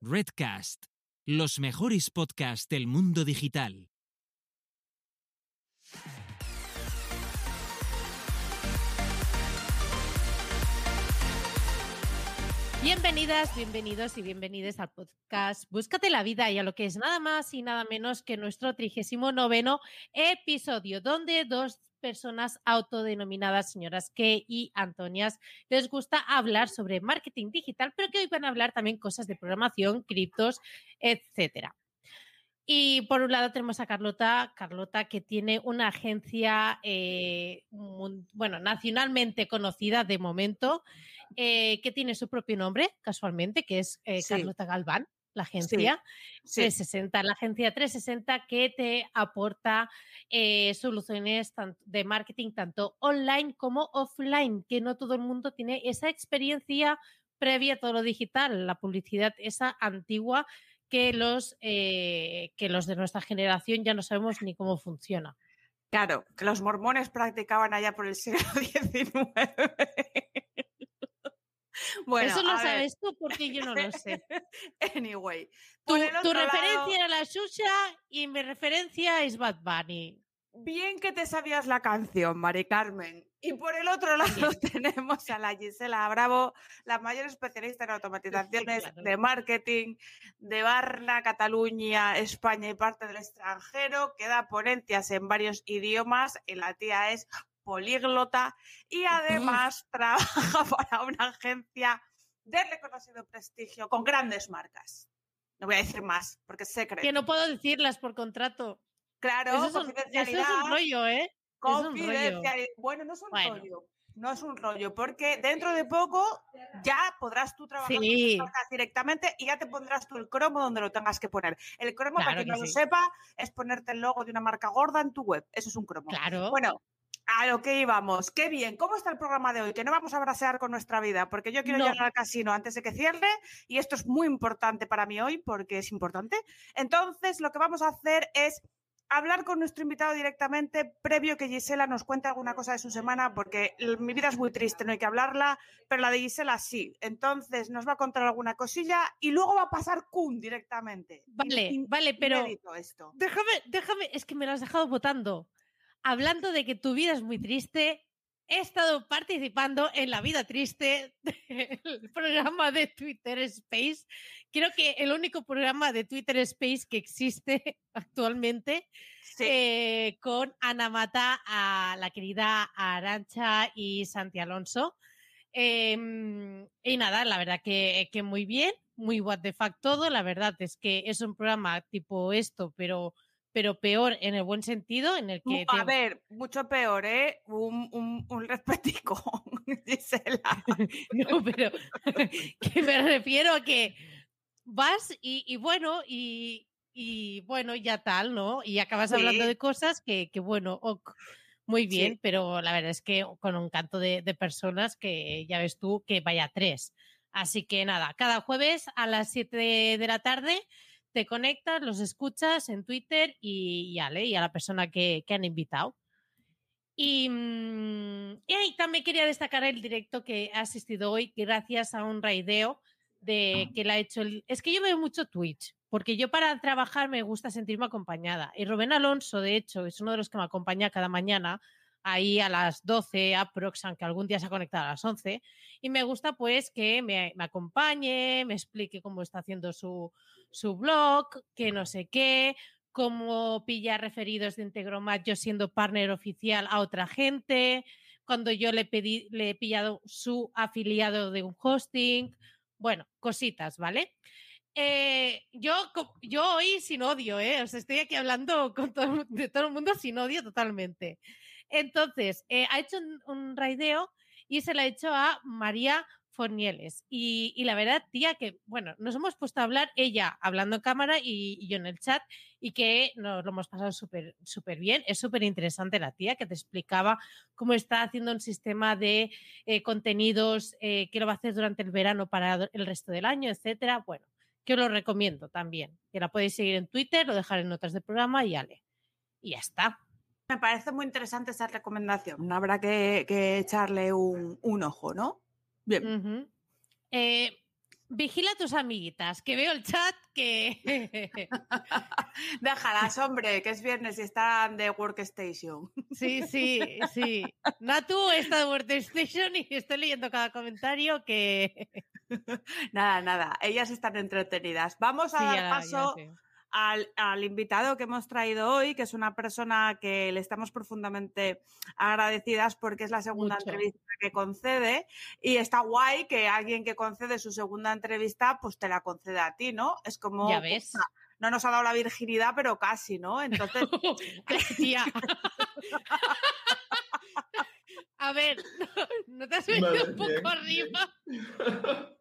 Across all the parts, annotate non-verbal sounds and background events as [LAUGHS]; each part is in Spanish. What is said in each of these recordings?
Redcast, los mejores podcasts del mundo digital. Bienvenidas, bienvenidos y bienvenidas al podcast Búscate la vida y a lo que es nada más y nada menos que nuestro 39 episodio, donde dos personas autodenominadas señoras que y Antonias les gusta hablar sobre marketing digital, pero que hoy van a hablar también cosas de programación, criptos, etcétera. Y por un lado tenemos a Carlota, Carlota que tiene una agencia, eh, bueno, nacionalmente conocida de momento, eh, que tiene su propio nombre, casualmente, que es eh, Sí. Carlota Galván, la agencia. Sí. 360, la agencia 360 que te aporta eh, soluciones de marketing tanto online como offline, que no todo el mundo tiene esa experiencia previa a todo lo digital, la publicidad esa antigua que los, eh, que los de nuestra generación ya no sabemos ni cómo funciona. Claro, que los mormones practicaban allá por el siglo [LAUGHS] XIX. Bueno, Eso lo ver, sabes tú porque yo no lo sé. [LAUGHS] Anyway, Tu, tu referencia era la Xuxa y mi referencia es Bad Bunny. bien que te sabías la canción, Mari Carmen. Y por el otro [LAUGHS] lado tenemos a la Gisela Bravo, la mayor especialista en [LAUGHS] automatizaciones claro. de marketing de Barna, Cataluña, España y parte del extranjero, que da ponencias en varios idiomas. Y la tía es políglota y además [LAUGHS] trabaja para una agencia de reconocido prestigio con grandes marcas. No voy a decir más porque es secreto. Que no puedo decirlas por contrato. Claro, Eso es, un, eso confidencialidad. es un rollo, ¿eh? Confidencialidad. Bueno, no es un Bueno. rollo. No es un rollo, porque dentro de poco ya podrás tú trabajar con Sí. tus marcas directamente y ya te pondrás tú el cromo donde lo tengas que poner. El cromo, para quien no que lo sí. sepa, es ponerte el logo de una marca gorda en tu web. Eso es un cromo. Claro. Bueno, a lo que íbamos. Qué bien. ¿Cómo está el programa de hoy? Que no vamos a brasear con nuestra vida, porque yo quiero No. llegar al casino antes de que cierre y esto es muy importante para mí hoy porque es importante. Entonces, lo que vamos a hacer es hablar con nuestro invitado directamente previo que Gisela nos cuente alguna cosa de su semana, porque mi vida es muy triste, no hay que hablarla, pero la de Gisela sí. Entonces, nos va a contar alguna cosilla y luego va a pasar Kun directamente. Vale, In- vale, pero esto. déjame, déjame, es que me lo has dejado votando. Hablando de que tu vida es muy triste, he estado participando en la vida triste [LAUGHS] del programa de Twitter Space. Creo que el único programa de Twitter Space que existe [LAUGHS] actualmente Sí. eh, con Ana Mata, a la querida Arancha y Santi Alonso. Em, y nada, la verdad que, que muy bien, muy what the fuck todo. La verdad es que es un programa tipo esto, pero, pero peor en el buen sentido, en el que... A te- ver, mucho peor, ¿eh? Un, un, un respetico, Gisela. [LAUGHS] [LAUGHS] No, pero [LAUGHS] que me refiero a que vas y, y bueno, y, y bueno, ya tal, ¿no? Y acabas hablando de cosas que, que bueno, ok, muy bien, Sí. pero la verdad es que con un canto de, de personas que ya ves tú que vaya tres. Así que nada, cada jueves a las 7 de, de la tarde te conectas, los escuchas en Twitter y, y ale, y a la persona que, que han invitado. Y, mm, y ahí también quería destacar el directo que ha asistido hoy, gracias a un raideo de que la ha hecho el... Es que yo veo mucho Twitch, porque yo para trabajar me gusta sentirme acompañada. Y Rubén Alonso, de hecho, es uno de los que me acompaña cada mañana, ahí a las 12 aprox, aunque algún día se ha conectado a las 11. Y me gusta pues que me, acompañe, me explique cómo está haciendo su, su blog, que no sé qué, cómo pilla referidos de Integromat yo siendo partner oficial a otra gente, cuando yo le, pedí, le he pillado su afiliado de un hosting, bueno, cositas, ¿vale? Eh, yo, yo hoy sin odio, ¿eh? Os estoy aquí hablando con todo, de todo el mundo sin odio totalmente. Entonces, eh, ha hecho un, un raideo y se lo ha hecho a María Fornieles. Y, la verdad, tía, que, bueno, nos hemos puesto a hablar, ella hablando en cámara y, y yo en el chat, y que nos lo hemos pasado súper súper bien. Es súper interesante la tía que te explicaba cómo está haciendo un sistema de eh, contenidos eh, que lo va a hacer durante el verano para el resto del año, etcétera. Bueno, que os lo recomiendo también. Que la podéis seguir en Twitter, lo dejaré en notas del programa y ale. Y ya está. Me parece muy interesante esa recomendación. Habrá que, que echarle un, un ojo, ¿no? Bien. Eh, vigila a tus amiguitas, que veo el chat que... [LAUGHS] Déjalas, hombre, que es viernes y están de workstation. Sí, sí, sí. Natu está de workstation y estoy leyendo cada comentario que... [LAUGHS] nada, nada, ellas están entretenidas. Vamos a Sí, dar ya- ya paso. Al, al invitado que hemos traído hoy, que es una persona que le estamos profundamente agradecidas porque es la segunda Mucho. entrevista que concede y está guay que alguien que concede su segunda entrevista pues te la concede a ti, ¿no? Es como... Ya ves. puta, No nos ha dado la virginidad, pero casi, ¿no? Entonces, [LAUGHS] tía. [LAUGHS] A ver, [LAUGHS] ¿no te has venido Vale, un poco bien, arriba?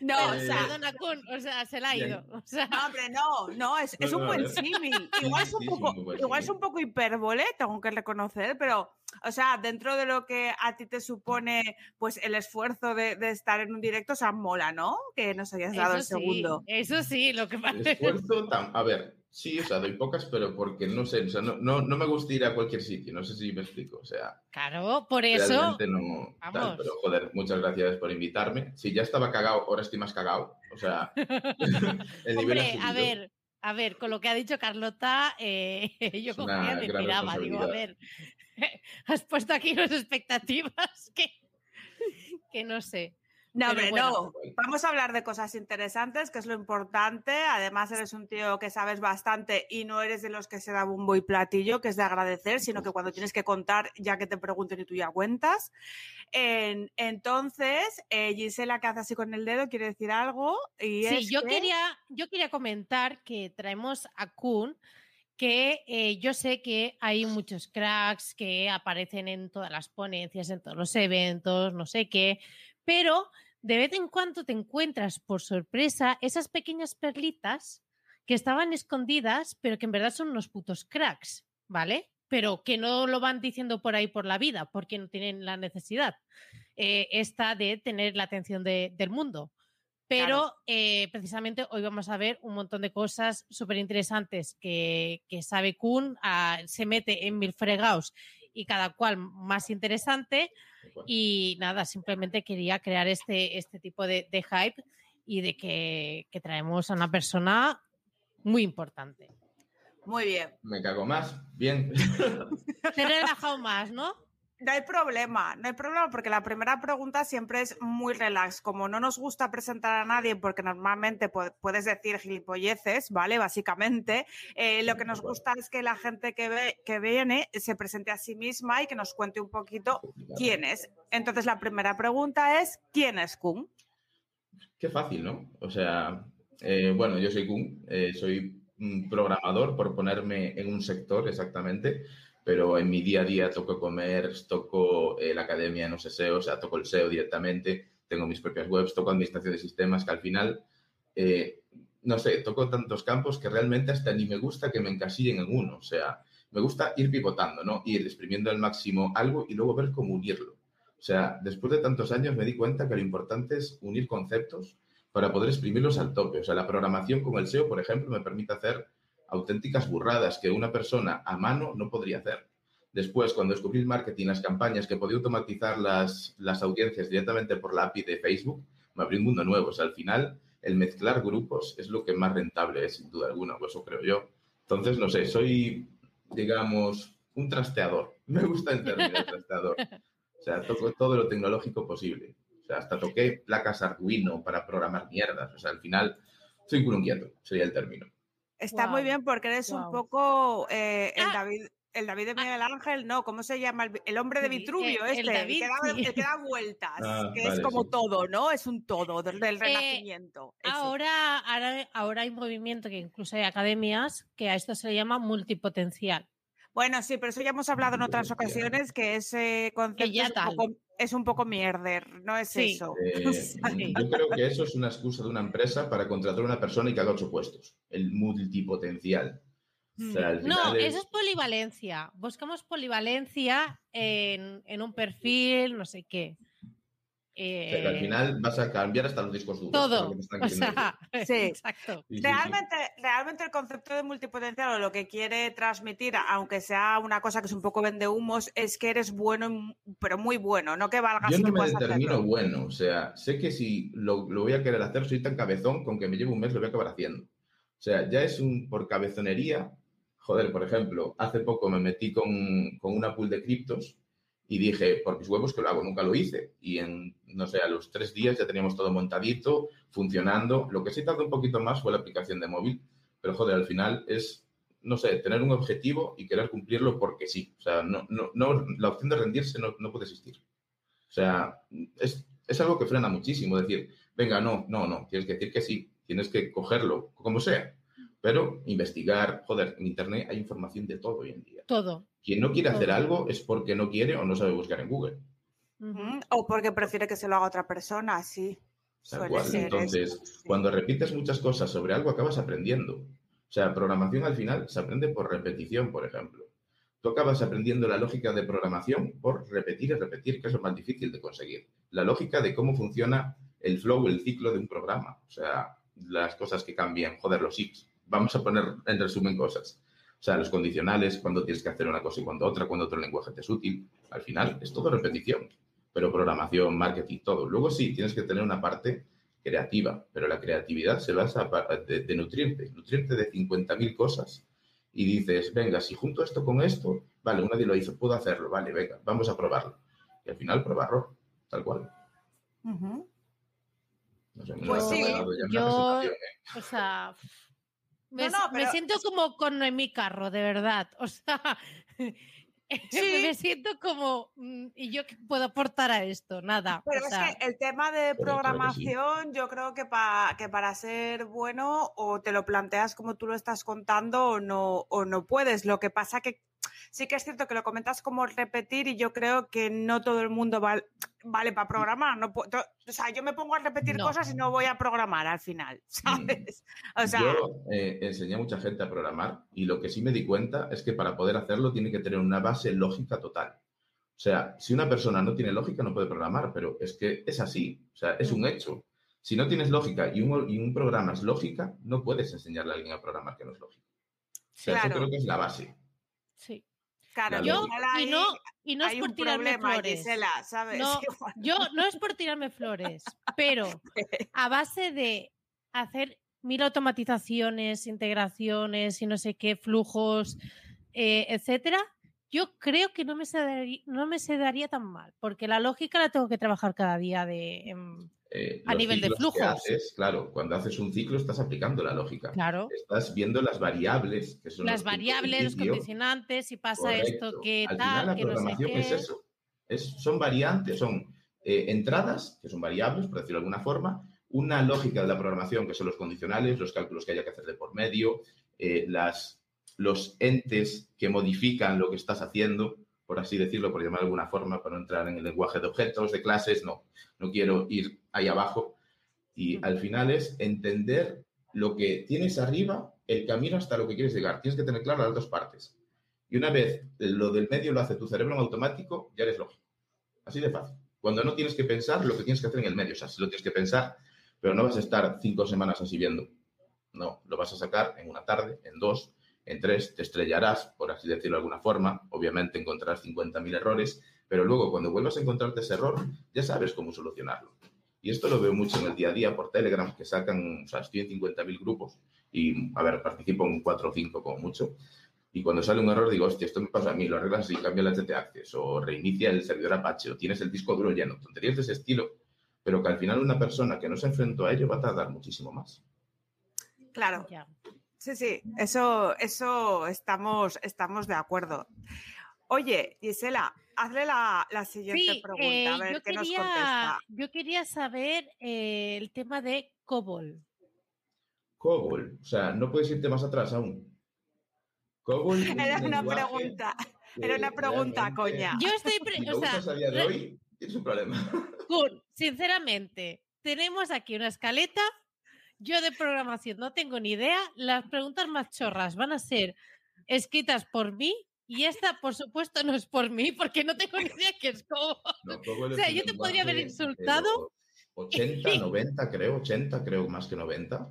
No, o Eh, sea, Kun, o sea, se la ha ido. O sea, No, hombre, no, no, es, es un buen símil. [LAUGHS] Igual, es un sí, sí, poco, igual es un poco hipérbole, tengo que reconocer, pero, o sea, dentro de lo que a ti te supone, pues, el esfuerzo de, de estar en un directo, o sea, mola, ¿no? Que nos hayas dado el sí, segundo. eso sí, lo que El pasa esfuerzo, tam- a ver, sí, o sea, doy pocas, pero porque no sé, o sea, no, no, no me gusta ir a cualquier sitio, no sé si me explico, o sea, Claro, por eso. no tal, pero joder, muchas gracias por invitarme. Si ya estaba cagado, ahora estoy más cagado, o sea, [LAUGHS] el nivel Hombre, a ver, a ver, con lo que ha dicho Carlota, eh, [LAUGHS] yo y me gran piraba. Digo, a ver, [LAUGHS] has puesto aquí unas expectativas que, que no sé. No, Pero hombre, bueno. no. Vamos a hablar de cosas interesantes, que es lo importante. Además, eres un tío que sabes bastante y no eres de los que se da bombo y platillo, que es de agradecer, sino que cuando tienes que contar, ya que te pregunten y tú ya cuentas. En- entonces, eh, Gisela, que hace así con el dedo, quiere decir algo. Y Sí, es yo que- quería, yo quería comentar que traemos a Kun, que eh, yo sé que hay muchos cracks que aparecen en todas las ponencias, en todos los eventos, no sé qué, pero de vez en cuando te encuentras por sorpresa esas pequeñas perlitas que estaban escondidas, pero que en verdad son unos putos cracks, ¿vale? Pero que no lo van diciendo por ahí por la vida, porque no tienen la necesidad eh, esta de tener la atención de- del mundo. Pero eh, precisamente hoy vamos a ver un montón de cosas súper interesantes que, que sabe Kun, ah, se mete en mil fregados y cada cual más interesante. Y nada, simplemente quería crear este, este tipo de, de hype y de que, que traemos a una persona muy importante. Muy bien. Me cago más, bien. Te he relajado más, ¿no? No hay problema, no hay problema porque la primera pregunta siempre es muy relax. Como no nos gusta presentar a nadie porque normalmente pu- puedes decir gilipolleces, ¿vale? Básicamente, eh, lo que nos gusta es que la gente que, ve, que viene se presente a sí misma y que nos cuente un poquito quién es. Entonces la primera pregunta es, ¿quién es Kun? Qué fácil, ¿no? O sea, eh, bueno, yo soy Kun, eh, soy un programador por ponerme en un sector exactamente, pero en mi día a día toco e-commerce, toco eh, la academia en SEO, o sea, toco el SEO directamente, tengo mis propias webs, toco administración de sistemas, que al final, eh, no sé, toco tantos campos que realmente hasta ni me gusta que me encasillen en uno, o sea, me gusta ir pivotando, ¿no? Ir exprimiendo al máximo algo y luego ver cómo unirlo. O sea, después de tantos años me di cuenta que lo importante es unir conceptos para poder exprimirlos al tope. O sea, la programación con el SEO, por ejemplo, me permite hacer auténticas burradas que una persona a mano no podría hacer. Después, cuando descubrí el marketing, las campañas, que podía automatizar las, las audiencias directamente por la API de Facebook, me abrió un mundo nuevo. O sea, al final, el mezclar grupos es lo que más rentable es, sin duda alguna, pues eso creo yo. Entonces, no sé, soy, digamos, un trasteador. [LAUGHS] Me gusta el término trasteador. O sea, toco todo lo tecnológico posible. O sea, hasta toqué placas Arduino para programar mierdas. O sea, al final, soy un inquieto, sería el término. Está muy bien porque eres un poco eh, el Ah. David. El David de Ah. Miguel Ángel, no, ¿cómo se llama? El, el hombre de Vitruvio, eh, el este, David, que, da, sí. el que da [LAUGHS] vueltas, Ah, que es como sí. todo, ¿no? Es un todo del, del Eh, renacimiento. Ahora, ahora, ahora hay movimiento que incluso hay academias que a esto se le llama multipotencial. Bueno, sí, pero eso ya hemos hablado en otras ocasiones, que ese concepto ya es, un tal. poco, es un poco mierder, no es Sí. eso. [LAUGHS] Eh, Sí. yo creo que eso es una excusa de una empresa para contratar a una persona y que haga ocho puestos. El multipotencial. O sea, al No, es- eso es polivalencia. Buscamos polivalencia en, en un perfil, no sé qué. O sea, que al Eh, final vas a cambiar hasta los discos duros. todo. lo que me están [LAUGHS] O queriendo sea, Sí. [LAUGHS] exacto. Realmente, realmente el concepto de multipotencial o lo que quiere transmitir, aunque sea una cosa que es un poco vende humos, es que eres bueno, en- pero muy bueno, no que valgas Yo no que me determino hacerlo. bueno, o sea, sé que si lo, lo voy a querer hacer, soy tan cabezón, con que me lleve un mes lo voy a acabar haciendo. O sea, ya es un por cabezonería. Joder, por ejemplo, hace poco me metí con, con una pool de criptos y dije, por mis huevos que lo hago, nunca lo hice. Y en, no sé, a los tres días ya teníamos todo montadito, funcionando. Lo que sí tardó un poquito más fue la aplicación de móvil, pero joder, al final es, no sé, tener un objetivo y querer cumplirlo porque sí. O sea, no, no, no, la opción de rendirse no, no puede existir. O sea, es, es algo que frena muchísimo. Decir, venga, no, no, no, tienes que decir que sí, tienes que cogerlo, como sea. Pero investigar, joder, en Internet hay información de todo hoy en día. Todo. Quien no quiere hacer algo es porque no quiere o no sabe buscar en Google. O porque prefiere que se lo haga otra persona, sí. Tal Suele cual. ser Entonces, eso, sí. cuando repites muchas cosas sobre algo, acabas aprendiendo. O sea, programación al final se aprende por repetición, por ejemplo. Tú acabas aprendiendo la lógica de programación por repetir y repetir, que es lo más difícil de conseguir. La lógica de cómo funciona el flow, el ciclo de un programa. O sea, las cosas que cambian, joder, los ifs. Vamos a poner en resumen cosas. O sea, los condicionales, cuando tienes que hacer una cosa y cuando otra, cuando otro lenguaje te es útil. Al final es todo repetición. Pero programación, marketing, todo. Luego sí, tienes que tener una parte creativa, pero la creatividad se basa de, de nutrirte, nutrirte de 50.000 cosas y dices, venga, si junto esto con esto, vale, nadie lo hizo, puedo hacerlo, vale, venga, vamos a probarlo. Y al final probarlo, tal cual. Ujú. No sé, Pues lo has sí, dado ya en yo- ¿eh? O sea, me, No, no, me pero siento como con en mi carro, de verdad. [LAUGHS] O sea, [LAUGHS] Sí. me siento como, mm, ¿y yo qué puedo aportar a esto? Nada. Pero o es que el tema de programación, yo creo que, pa- que para ser bueno o te lo planteas como tú lo estás contando o no, o no puedes. Lo que pasa que sí que es cierto que lo comentas como repetir y yo creo que no todo el mundo val- vale para programar. No pu- to- o sea, yo me pongo a repetir No. cosas y no voy a programar al final, [LAUGHS] ¿sabes? O sea, Yo eh, enseñé a mucha gente a programar y lo que sí me di cuenta es que para poder hacerlo tiene que tener una base lógica total. O sea, si una persona no tiene lógica no puede programar, pero es que es así, o sea, es un hecho. Si no tienes lógica y un, y un programa es lógica, no puedes enseñarle a alguien a programar que no es lógico. O sea, Claro. eso creo que es la base. sí. Claro, la Yo, y no, y no es por tirarme problema, flores. Gisela, ¿sabes? No. [LAUGHS] Yo no es por tirarme flores, pero [LAUGHS] a base de hacer mil automatizaciones, integraciones y no sé qué, flujos, eh, etcétera, yo creo que no me, se daría, no me se daría tan mal, porque la lógica la tengo que trabajar cada día de, em, Eh, A nivel de flujos. haces, claro, cuando haces un ciclo estás aplicando la lógica. claro, Estás viendo las variables que son las variables, los condicionantes, si pasa Correcto. esto, qué Al tal, final la que no sé programación qué. es eso. Es- son variantes, son eh, entradas, que son variables, por decirlo de alguna forma, una lógica de la programación, que son los condicionales, los cálculos que haya que hacer de por medio, eh, las, los entes que modifican lo que estás haciendo, por así decirlo, por llamar de alguna forma, para no entrar en el lenguaje de objetos, de clases, no, no quiero ir ahí abajo. Y al final es entender lo que tienes arriba, el camino hasta lo que quieres llegar. Tienes que tener claro las dos partes. Y una vez lo del medio lo hace tu cerebro en automático, ya eres lógico. Así de fácil. Cuando no tienes que pensar lo que tienes que hacer en el medio. O sea, sí lo tienes que pensar, pero no vas a estar cinco semanas así viendo. No, lo vas a sacar en una tarde, en dos, en tres, te estrellarás, por así decirlo de alguna forma. Obviamente encontrarás 50.000 errores, pero luego cuando vuelvas a encontrarte ese error, ya sabes cómo solucionarlo. Y esto lo veo mucho en el día a día por Telegram, que sacan, o sea, estoy en 50.000 grupos y, a ver, participo en 4 o 5 como mucho. Y cuando sale un error digo, hostia, esto me pasa a mí, lo arreglas y cambia el HT Access o reinicia el servidor Apache o tienes el disco duro lleno, tonterías de ese estilo, pero que al final una persona que no se enfrentó a ello va a tardar muchísimo más. Claro, Ya. Sí, sí, eso, eso estamos, estamos de acuerdo. Oye, Gisela, hazle la, la siguiente Sí, pregunta, eh, a ver yo, qué nos quería, contesta. yo quería saber eh, el tema de COBOL. COBOL, o sea, no puedes irte más atrás aún. COBOL Era un una pregunta, era una pregunta, coña. Yo estoy, pre- Si o sea, usas a día de hoy, tienes un problema. Sinceramente, tenemos aquí una escaleta. Yo de programación no tengo ni idea. Las preguntas más chorras van a ser escritas por mí Y esta, por supuesto, no es por mí, porque no tengo ni idea qué es COBOL [LAUGHS] O sea, yo te podría haber de insultado. los 80, 90, creo, 80, creo más que 90.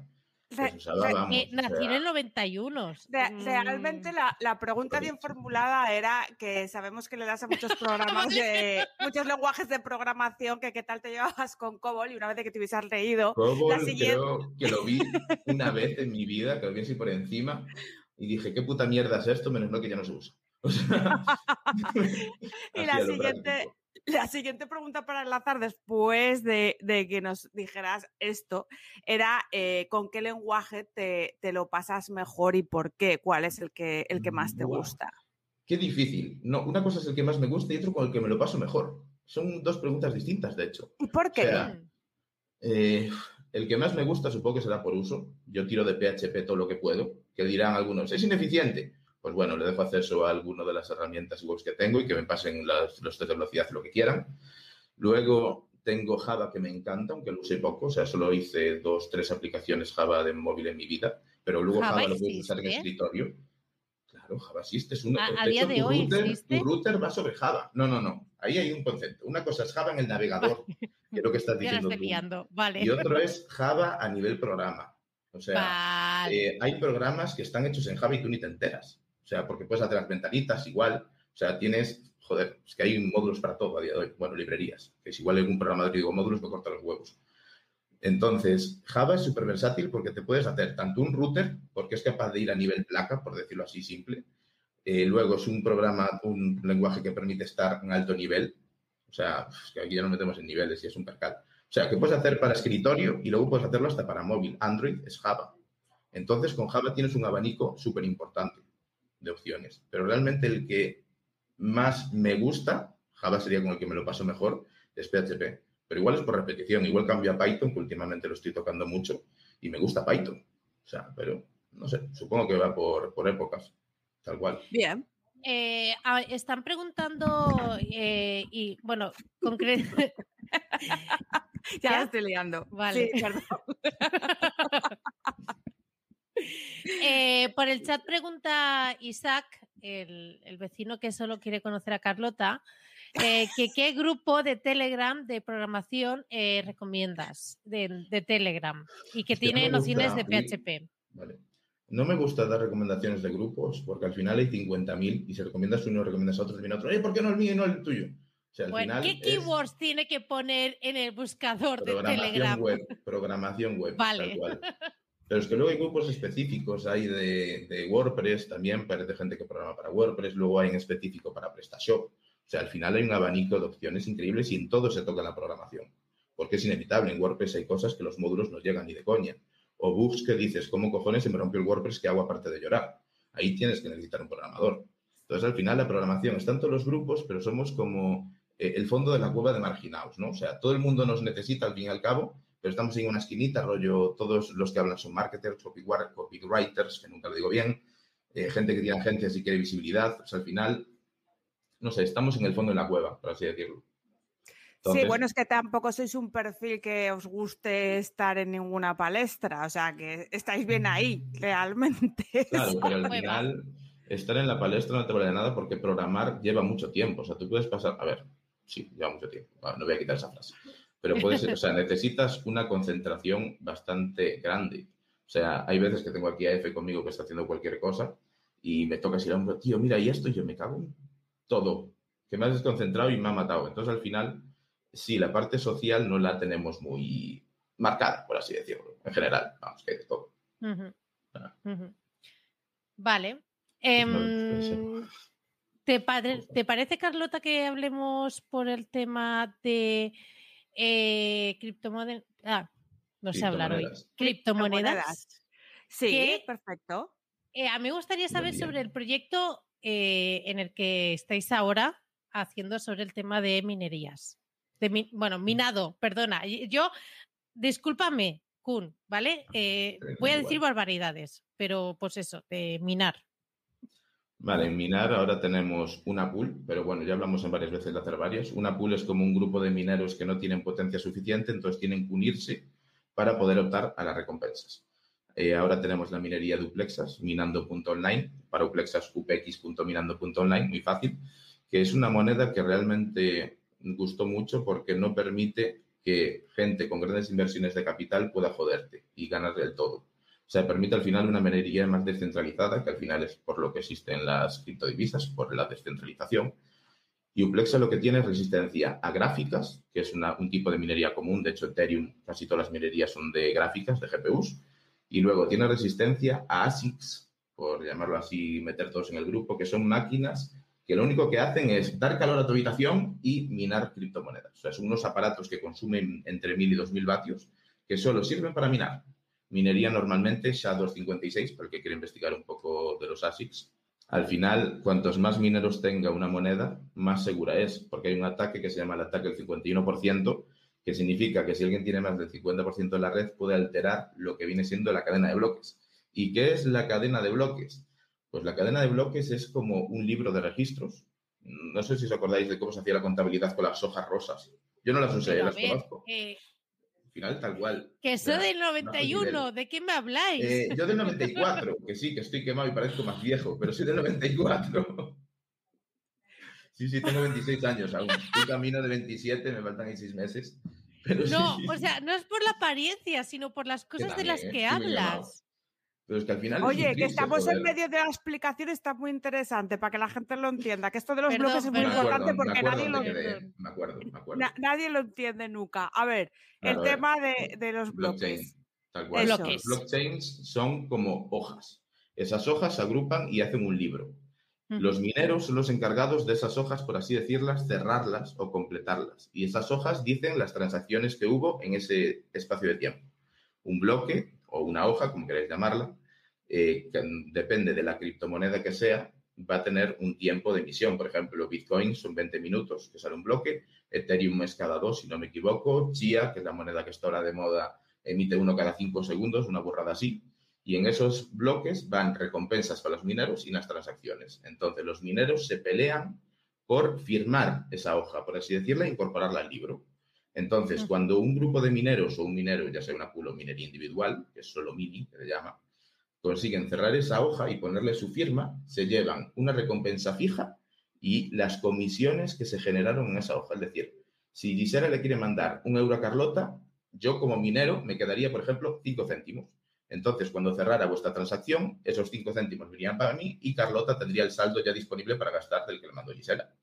Re- re- vamos, Eh, nací en sea, el 91. Re- Mm, realmente la, la pregunta bien formulada era que sabemos que le das a muchos programas de [LAUGHS] muchos lenguajes de programación que qué tal te llevabas con COBOL y una vez de que te hubieses leído COBOL la siguiente- creo que lo vi una vez en mi vida, que lo vi así por encima, y dije, ¿qué puta mierda es esto? Menos mal que ya no se usa. [LAUGHS] O sea, [LAUGHS] Y la siguiente- práctico. La siguiente pregunta para enlazar después de, de que nos dijeras esto era eh, con qué lenguaje te, te lo pasas mejor y por qué, cuál es el que, el que más te gusta. Qué difícil. No, una cosa es el que más me gusta y otro con el que me lo paso mejor. Son dos preguntas distintas, de hecho. ¿Y por qué? O sea, Eh, el que más me gusta supongo que será por uso. Yo tiro de PHP todo lo que puedo, que dirán algunos, es ineficiente. Pues bueno, le dejo acceso a alguna de las herramientas web que tengo y que me pasen las- los test de velocidad, lo que quieran. Luego tengo Java que me encanta, aunque lo usé poco, o sea, solo hice dos, tres aplicaciones Java de móvil en mi vida, pero luego ¿Java Java, lo puedes usar en existe? escritorio. Claro, Java existe. Es uno, A- a día hecho, de tu hoy router, existe. Tu router va sobre Java. No, no, no. Ahí hay un concepto. Una cosa es Java en el navegador, [LAUGHS] que es lo que estás diciendo tú. Vale. Y otro es Java a nivel programa. O sea, [LAUGHS] Vale. eh, hay programas que están hechos en Java y tú ni te enteras. O sea, porque puedes hacer las ventanitas igual. O sea, tienes, joder, es que hay módulos para todo a día de hoy. Bueno, librerías. Que es igual algún programador digo módulos, me corta los huevos. Entonces, Java es súper versátil porque te puedes hacer tanto un router, porque es capaz de ir a nivel placa, por decirlo así simple. Eh, luego es un programa, un lenguaje que permite estar en alto nivel. O sea, es que aquí ya nos metemos en niveles y es un percal. O sea, que puedes hacer para escritorio y luego puedes hacerlo hasta para móvil. Android es Java. Entonces, con Java tienes un abanico súper importante de opciones. Pero realmente el que más me gusta, Java sería con el que me lo paso mejor, es PHP. Pero igual es por repetición. Igual cambio a Python, que últimamente lo estoy tocando mucho, y me gusta Python. O sea, pero no sé, supongo que va por, por épocas, tal cual. Bien. Eh, están preguntando, eh, y bueno, concreto. [LAUGHS] Ya, ¿Ya? estoy liando. Vale. Sí, perdón. [LAUGHS] Eh, por el chat pregunta Isaac, el, el vecino que solo quiere conocer a Carlota, eh, que qué grupo de Telegram de programación eh, recomiendas de, de Telegram y que Hostia, tiene nociones de gusta. PHP. Vale. No me gusta dar recomendaciones de grupos porque al final hay 50.000 y si recomiendas uno, recomiendas a otro, termina otro. "Eh, ¿Por qué no el mío y no el tuyo? O sea, al Bueno, final ¿qué es keywords tiene que poner en el buscador de Telegram? web, programación web, Vale. tal cual. Pero es que luego hay grupos específicos, hay de, de WordPress también, de gente que programa para WordPress, luego hay en específico para PrestaShop. O sea, al final hay un abanico de opciones increíbles y en todo se toca la programación. Porque es inevitable, en WordPress hay cosas que los módulos no llegan ni de coña. O bugs que dices, ¿cómo cojones se me rompió el WordPress que hago aparte de llorar? Ahí tienes que necesitar un programador. Entonces, al final, la programación está en todos los grupos, pero somos como eh, el fondo de la cueva de marginados, ¿no? O sea, todo el mundo nos necesita al fin y al cabo, pero estamos en una esquinita, rollo, todos los que hablan son marketers, copywriters, que nunca lo digo bien, eh, gente que tiene agencias y quiere visibilidad. O sea, al final, no sé, estamos en el fondo de la cueva, por así decirlo. sí, bueno, es que tampoco sois un perfil que os guste estar en ninguna palestra, o sea, que estáis bien ahí, realmente. [LAUGHS] Claro, pero al final estar en la palestra no te vale de nada porque programar lleva mucho tiempo. O sea, tú puedes pasar, a ver, sí, lleva mucho tiempo. Bueno, no voy a quitar esa frase. Pero puedes, o sea, necesitas una concentración bastante grande. O sea, hay veces que tengo aquí a F conmigo que está haciendo cualquier cosa y me toca decir a hombro, tío, mira, y esto, y yo me cago en todo. Que me has desconcentrado y me ha matado. Entonces, al final, sí, la parte social no la tenemos muy marcada, por así decirlo. En general, vamos, que hay de todo. Ah. Vale. No. Em, ¿te, te parece, Carlota, que hablemos por el tema de eh, criptomonedas? Ah, no sé hablar hoy. Criptomonedas. Sí, perfecto. Eh, a mí me gustaría saber sobre el proyecto eh, en el que estáis ahora haciendo sobre el tema de minerías. De mi- bueno, minado, perdona. Yo, discúlpame, Kun, ¿vale? Eh, voy a decir barbaridades, pero pues eso, de minar. Vale, en Minar ahora tenemos una pool, pero bueno, ya hablamos en varias veces de hacer varias. Una pool es como un grupo de mineros que no tienen potencia suficiente, entonces tienen que unirse para poder optar a las recompensas. eh, ahora tenemos la minería de Uplexas, minando.online, para Uplexas upx.minando.online, muy fácil, que es una moneda que realmente gustó mucho porque no permite que gente con grandes inversiones de capital pueda joderte y ganar del todo. O sea, permite al final una minería más descentralizada, que al final es por lo que existen las criptodivisas, por la descentralización. Y Uplexa lo que tiene es resistencia a gráficas, que es un tipo de minería común. De hecho, Ethereum, casi todas las minerías son de gráficas, de GPUs. Y luego tiene resistencia a ASICs, por llamarlo así, meter todos en el grupo, que son máquinas que lo único que hacen es dar calor a tu habitación y minar criptomonedas. O sea, son unos aparatos que consumen entre 1000 y 2000 vatios que solo sirven para minar. Minería normalmente SHA-256, para el que quiere investigar un poco de los ASICs. Al final, cuantos más mineros tenga una moneda, más segura es, porque hay un ataque que se llama el ataque del 51%, que significa que si alguien tiene más del 50% de la red, puede alterar lo que viene siendo la cadena de bloques. ¿Y qué es la cadena de bloques? Pues la cadena de bloques es como un libro de registros. No sé si os acordáis de cómo se hacía la contabilidad con las hojas rosas. Yo no las usé, las conozco. Al final, tal cual. Que soy del 91, ¿de qué me habláis? Eh, yo del [LAUGHS] 94, que sí, que estoy quemado y parezco más viejo, pero soy del 94. [LAUGHS] Sí, sí, tengo 26 años aún. Estoy camino de 27, me faltan ahí 6 meses. no, o sea, no es por la apariencia, sino por las cosas de las que hablas. Pero es que al final. Oye, que estamos en medio de la explicación, está muy interesante para que la gente lo entienda. Que esto de los bloques es muy importante porque nadie lo entiende. Me acuerdo, me acuerdo. nadie lo entiende nunca. A ver, el tema de, los bloques. Tal cual. Los blockchains son como hojas. Esas hojas se agrupan y hacen un libro. Los mineros son los encargados de esas hojas, por así decirlas, cerrarlas o completarlas. Y esas hojas dicen las transacciones que hubo en ese espacio de tiempo. Un bloque o una hoja, como queréis llamarla, eh, que depende de la criptomoneda que sea, va a tener un tiempo de emisión. Por ejemplo, Bitcoin son 20 minutos que sale un bloque, Ethereum es cada dos, si no me equivoco, Chia, que es la moneda que está ahora de moda, emite uno cada cinco segundos, una borrada así. Y en esos bloques van recompensas para los mineros y las transacciones. Entonces, los mineros se pelean por firmar esa hoja, por así decirla, e incorporarla al libro. Entonces, cuando un grupo de mineros o un minero, ya sea una pool o minería individual, que es solo mini, que se llama, consiguen cerrar esa hoja y ponerle su firma, se llevan una recompensa fija y las comisiones que se generaron en esa hoja. Es decir, si Gisela le quiere mandar un euro a Carlota, yo como minero me quedaría, por ejemplo, cinco céntimos. Entonces, cuando cerrara vuestra transacción, esos cinco céntimos irían para mí y Carlota tendría el saldo ya disponible para gastar del que le mandó Gisela.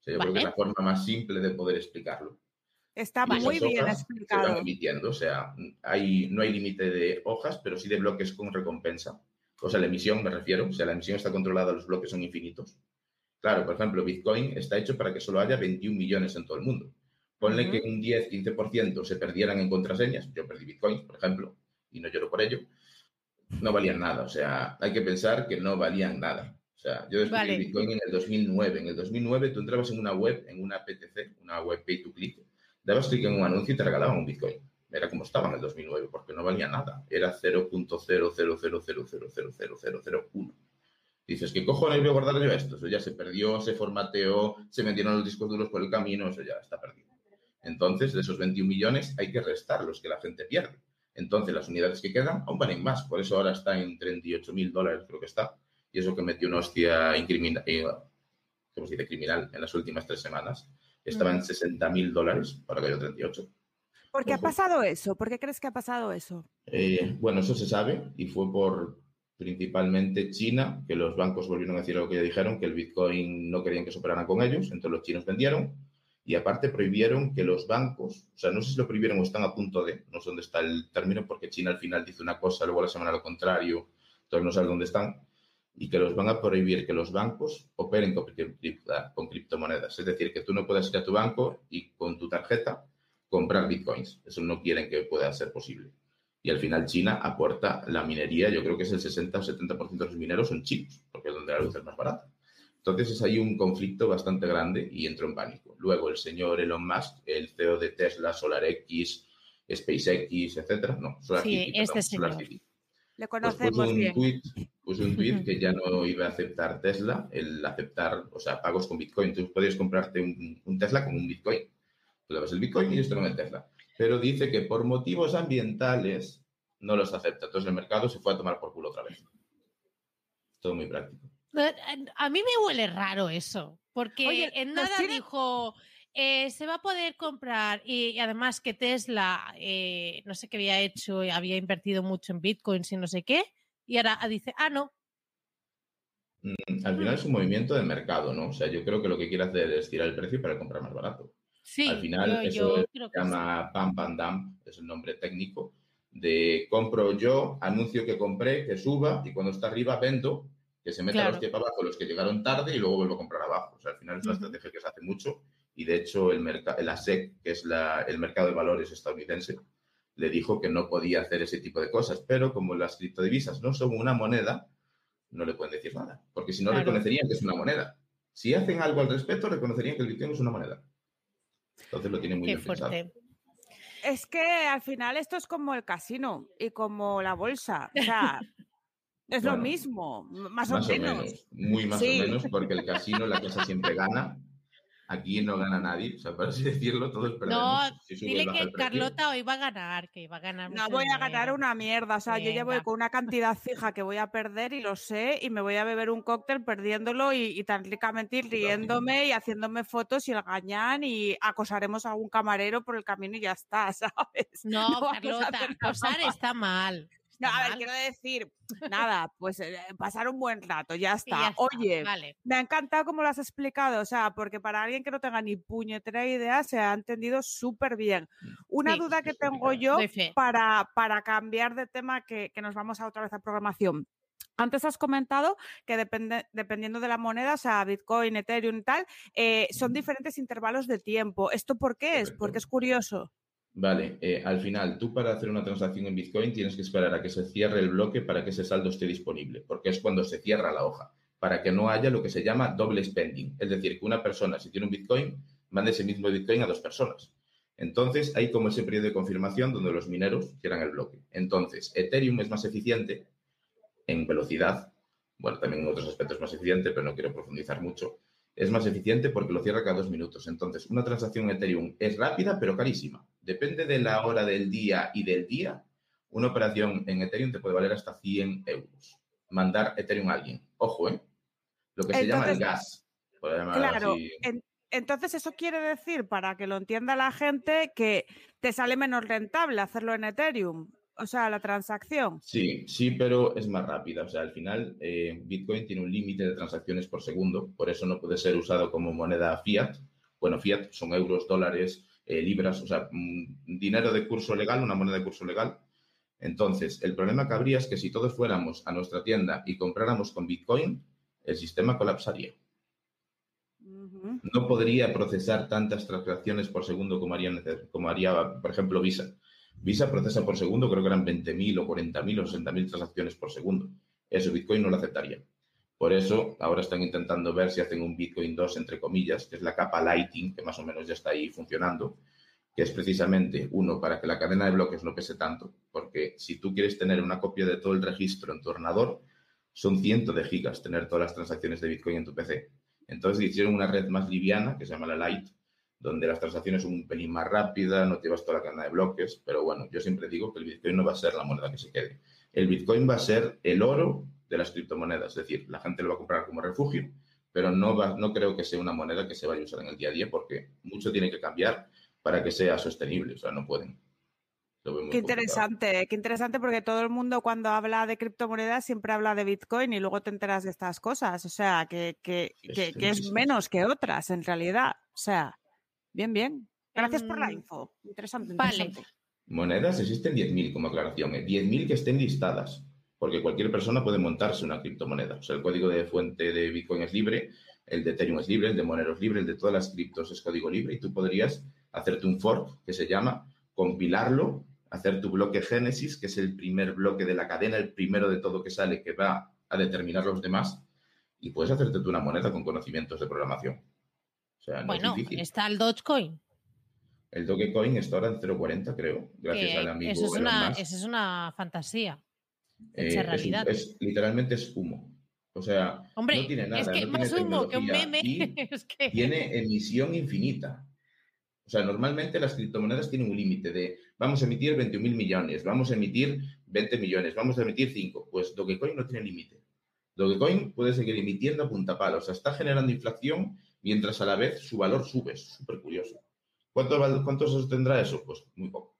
O sea, yo creo que es la forma más simple de poder explicarlo. Está muy bien explicado. Se van emitiendo, o sea, hay, no hay límite de hojas, pero sí de bloques con recompensa. O sea, la emisión me refiero, o sea, la emisión está controlada, los bloques son infinitos. Claro, por ejemplo, Bitcoin está hecho para que solo haya 21 millones en todo el mundo. Ponle que un 10, 15% se perdieran en contraseñas, yo perdí Bitcoin, por ejemplo, y no lloro por ello, no valían nada. O sea, hay que pensar que no valían nada. O sea, yo descubrí Bitcoin en el 2009. En el 2009 tú entrabas en una web, en una PTC, una web pay to click, dabas clic en un anuncio y te regalaban un Bitcoin. Era como estaba en el 2009, porque no valía nada. Era 0.000000001. Dices, ¿qué cojones voy a guardar yo esto? Eso ya se perdió, se formateó, se metieron los discos duros por el camino, eso ya está perdido. Entonces, de esos 21 millones hay que restar los que la gente pierde. Entonces, las unidades que quedan aún valen más. Por eso ahora está en 38 mil dólares, creo que está. Y eso que metió una hostia incriminal, eh, criminal en las últimas tres semanas estaba en 60 mil dólares, para cayó 38. ¿Por qué ha pasado eso? ¿Por qué crees que ha pasado eso? Eh, bueno, eso se sabe y fue por principalmente China, que los bancos volvieron a decir lo que ya dijeron, que el Bitcoin no querían que se operaran con ellos, entonces los chinos vendieron y aparte prohibieron que los bancos, o sea, no sé si lo prohibieron o están a punto de, no sé dónde está el término, porque China al final dice una cosa, luego la semana lo contrario, entonces no sabe dónde están, y que los van a prohibir que los bancos operen con, con criptomonedas. Es decir, que tú no puedas ir a tu banco y con tu tarjeta comprar bitcoins. Eso no quieren que pueda ser posible. Y al final China aporta la minería, yo creo que es el 60 o 70% de los mineros son chinos, porque es donde la luz es más barata. Entonces es ahí un conflicto bastante grande y entró en pánico. Luego el señor Elon Musk, el CEO de Tesla, SolarX, SpaceX, etcétera, no, SolarCity, sí, este señor. Le pues conocemos un bien. Tweet, puso un tweet [LAUGHS] que ya no iba a aceptar Tesla, el aceptar, o sea, pagos con Bitcoin. Tú podías comprarte un, Tesla con un Bitcoin. Tú le das el Bitcoin y esto no el Tesla. Pero dice que por motivos ambientales no los acepta. Entonces el mercado se fue a tomar por culo otra vez. Todo muy práctico. A mí me huele raro eso, porque Oye, en nada tiene- dijo, eh, se va a poder comprar y, y además que Tesla, eh, no sé qué había hecho, había invertido mucho en bitcoins y no sé qué, y ahora dice, ah, no, Mm, Al final es un movimiento de mercado, ¿no? O sea, yo creo que lo que quiere hacer es tirar el precio para comprar más barato. sí, Al final, yo, eso yo es- creo Se que sí. llama pump and dump, es el nombre técnico, de compro yo, anuncio que compré, que suba, y cuando está arriba vendo, que se metan Claro. los que para abajo, los que llegaron tarde, y luego vuelvo a comprar abajo. O sea, al final es una estrategia que se hace mucho, y de hecho el la SEC, que es la- el mercado de valores estadounidense, le dijo que no podía hacer ese tipo de cosas, pero como las criptodivisas no son una moneda, no le pueden decir nada, porque si no Claro. reconocerían que es una moneda. Si hacen algo al respecto, reconocerían que el Bitcoin es una moneda. Entonces lo tienen muy Qué bien pensado. fuerte. Es que al final esto es como el casino y como la bolsa. O sea, [LAUGHS] es lo mismo, más, Más o menos. muy más Sí. o menos, porque el casino, la casa siempre gana. Aquí no gana nadie, o sea, por así [LAUGHS] decirlo, todos perdemos. No, Si y dile que. Carlota hoy va a ganar, que iba a ganar. No voy a ganar una mierda, o sea, yo ya voy con una cantidad fija que voy a perder y lo sé, y me voy a beber un cóctel perdiéndolo y, y tan ricamente ir riéndome y haciéndome fotos y el gañán y acosaremos a un camarero por el camino y ya está, [LAUGHS] ¿sabes? No, Carlota, acosar está mal. No, a ver, quiero decir, nada, pues eh, pasar un buen rato, ya está. ya está, Oye, Vale. me ha encantado cómo lo has explicado, o sea, porque para alguien que no tenga ni puñetera idea se ha entendido súper bien. Una Sí, duda que sí, tengo yo para, para cambiar de tema, que, que nos vamos a otra vez a programación. Antes has comentado que depende, dependiendo de la moneda, o sea, Bitcoin, Ethereum y tal, eh, son diferentes intervalos de tiempo. ¿Esto por qué es? Porque es curioso. Vale, eh, al final, tú para hacer una transacción en Bitcoin tienes que esperar a que se cierre el bloque para que ese saldo esté disponible, porque es cuando se cierra la hoja, para que no haya lo que se llama doble spending. Es decir, que una persona, si tiene un Bitcoin, mande ese mismo Bitcoin a dos personas. Entonces, hay como ese periodo de confirmación donde los mineros cierran el bloque. Entonces, Ethereum es más eficiente en velocidad, bueno, también en otros aspectos más eficiente, pero no quiero profundizar mucho. Es más eficiente porque lo cierra cada dos minutos. Entonces, una transacción en Ethereum es rápida, pero carísima. Depende de la hora del día y del día. Una operación en Ethereum te puede valer hasta 100 euros. Mandar Ethereum a alguien. Ojo, ¿eh? Lo que se llama el gas. Claro, en- entonces eso quiere decir, para que lo entienda la gente, que te sale menos rentable hacerlo en Ethereum, o sea, la transacción. Sí, sí, pero es más rápida. O sea, al final eh, Bitcoin tiene un límite de transacciones por segundo, por eso no puede ser usado como moneda fiat. Bueno, fiat son euros, dólares, eh, libras, o sea, mm, dinero de curso legal, una moneda de curso legal. Entonces, el problema que habría es que si todos fuéramos a nuestra tienda y compráramos con Bitcoin, el sistema colapsaría. No podría procesar tantas transacciones por segundo como haría, como haría, por ejemplo, Visa. Visa procesa por segundo, creo que eran 20.000 o 40.000 o 60.000 transacciones por segundo. Eso Bitcoin no lo aceptaría. Por eso, ahora están intentando ver si hacen un Bitcoin 2, entre comillas, que es la capa Lighting, que más o menos ya está ahí funcionando, que es precisamente, uno, para que la cadena de bloques no pese tanto, porque si tú quieres tener una copia de todo el registro en tu ordenador, son cientos de gigas tener todas las transacciones de Bitcoin en tu PC. Entonces hicieron una red más liviana, que se llama la Light, donde las transacciones son un pelín más rápidas, no te llevas toda la cadena de bloques, pero bueno, yo siempre digo que el Bitcoin no va a ser la moneda que se quede. El Bitcoin va a ser el oro de las criptomonedas, es decir, la gente lo va a comprar como refugio, pero no, va, no creo que sea una moneda que se vaya a usar en el día a día porque mucho tiene que cambiar para que sea sostenible, o sea, no pueden. Qué complicado. interesante, qué interesante porque todo el mundo cuando habla de criptomonedas siempre habla de Bitcoin y luego te enteras de estas cosas, o sea, que, que, Es que- que es menos que otras en realidad, o sea, bien, bien. Gracias por la Em, info. Interesante, vale. interesante. Monedas existen 10.000 como aclaración, ¿eh? 10.000 que estén listadas, porque cualquier persona puede montarse una criptomoneda. O sea, el código de fuente de Bitcoin es libre, el de Ethereum es libre, el de Monero es libre, el de todas las criptos es código libre y tú podrías hacerte un fork que se llama compilarlo, hacer tu bloque Génesis, que es el primer bloque de la cadena, el primero de todo que sale que va a determinar los demás y puedes hacerte tú una moneda con conocimientos de programación. O sea, no Bueno, es está el Dogecoin. El Dogecoin está ahora en 0.40, creo, gracias al amigo eso, es Elon una, Musk. eso es una fantasía. Eh, es realidad. es- literalmente es humo. O sea, Hombre, no tiene nada. es que no más tiene humo que un tecnología meme. y [LAUGHS] es que... tiene emisión infinita. O sea, normalmente las criptomonedas tienen un límite de vamos a emitir 21 mil millones, vamos a emitir 20 millones, vamos a emitir 5. Pues Dogecoin no tiene límite. Dogecoin puede seguir emitiendo a punta pala, o sea, está generando inflación mientras a la vez su valor sube. Es súper curioso. ¿Cuánto, val- ¿Cuánto sostendrá eso? Pues muy poco.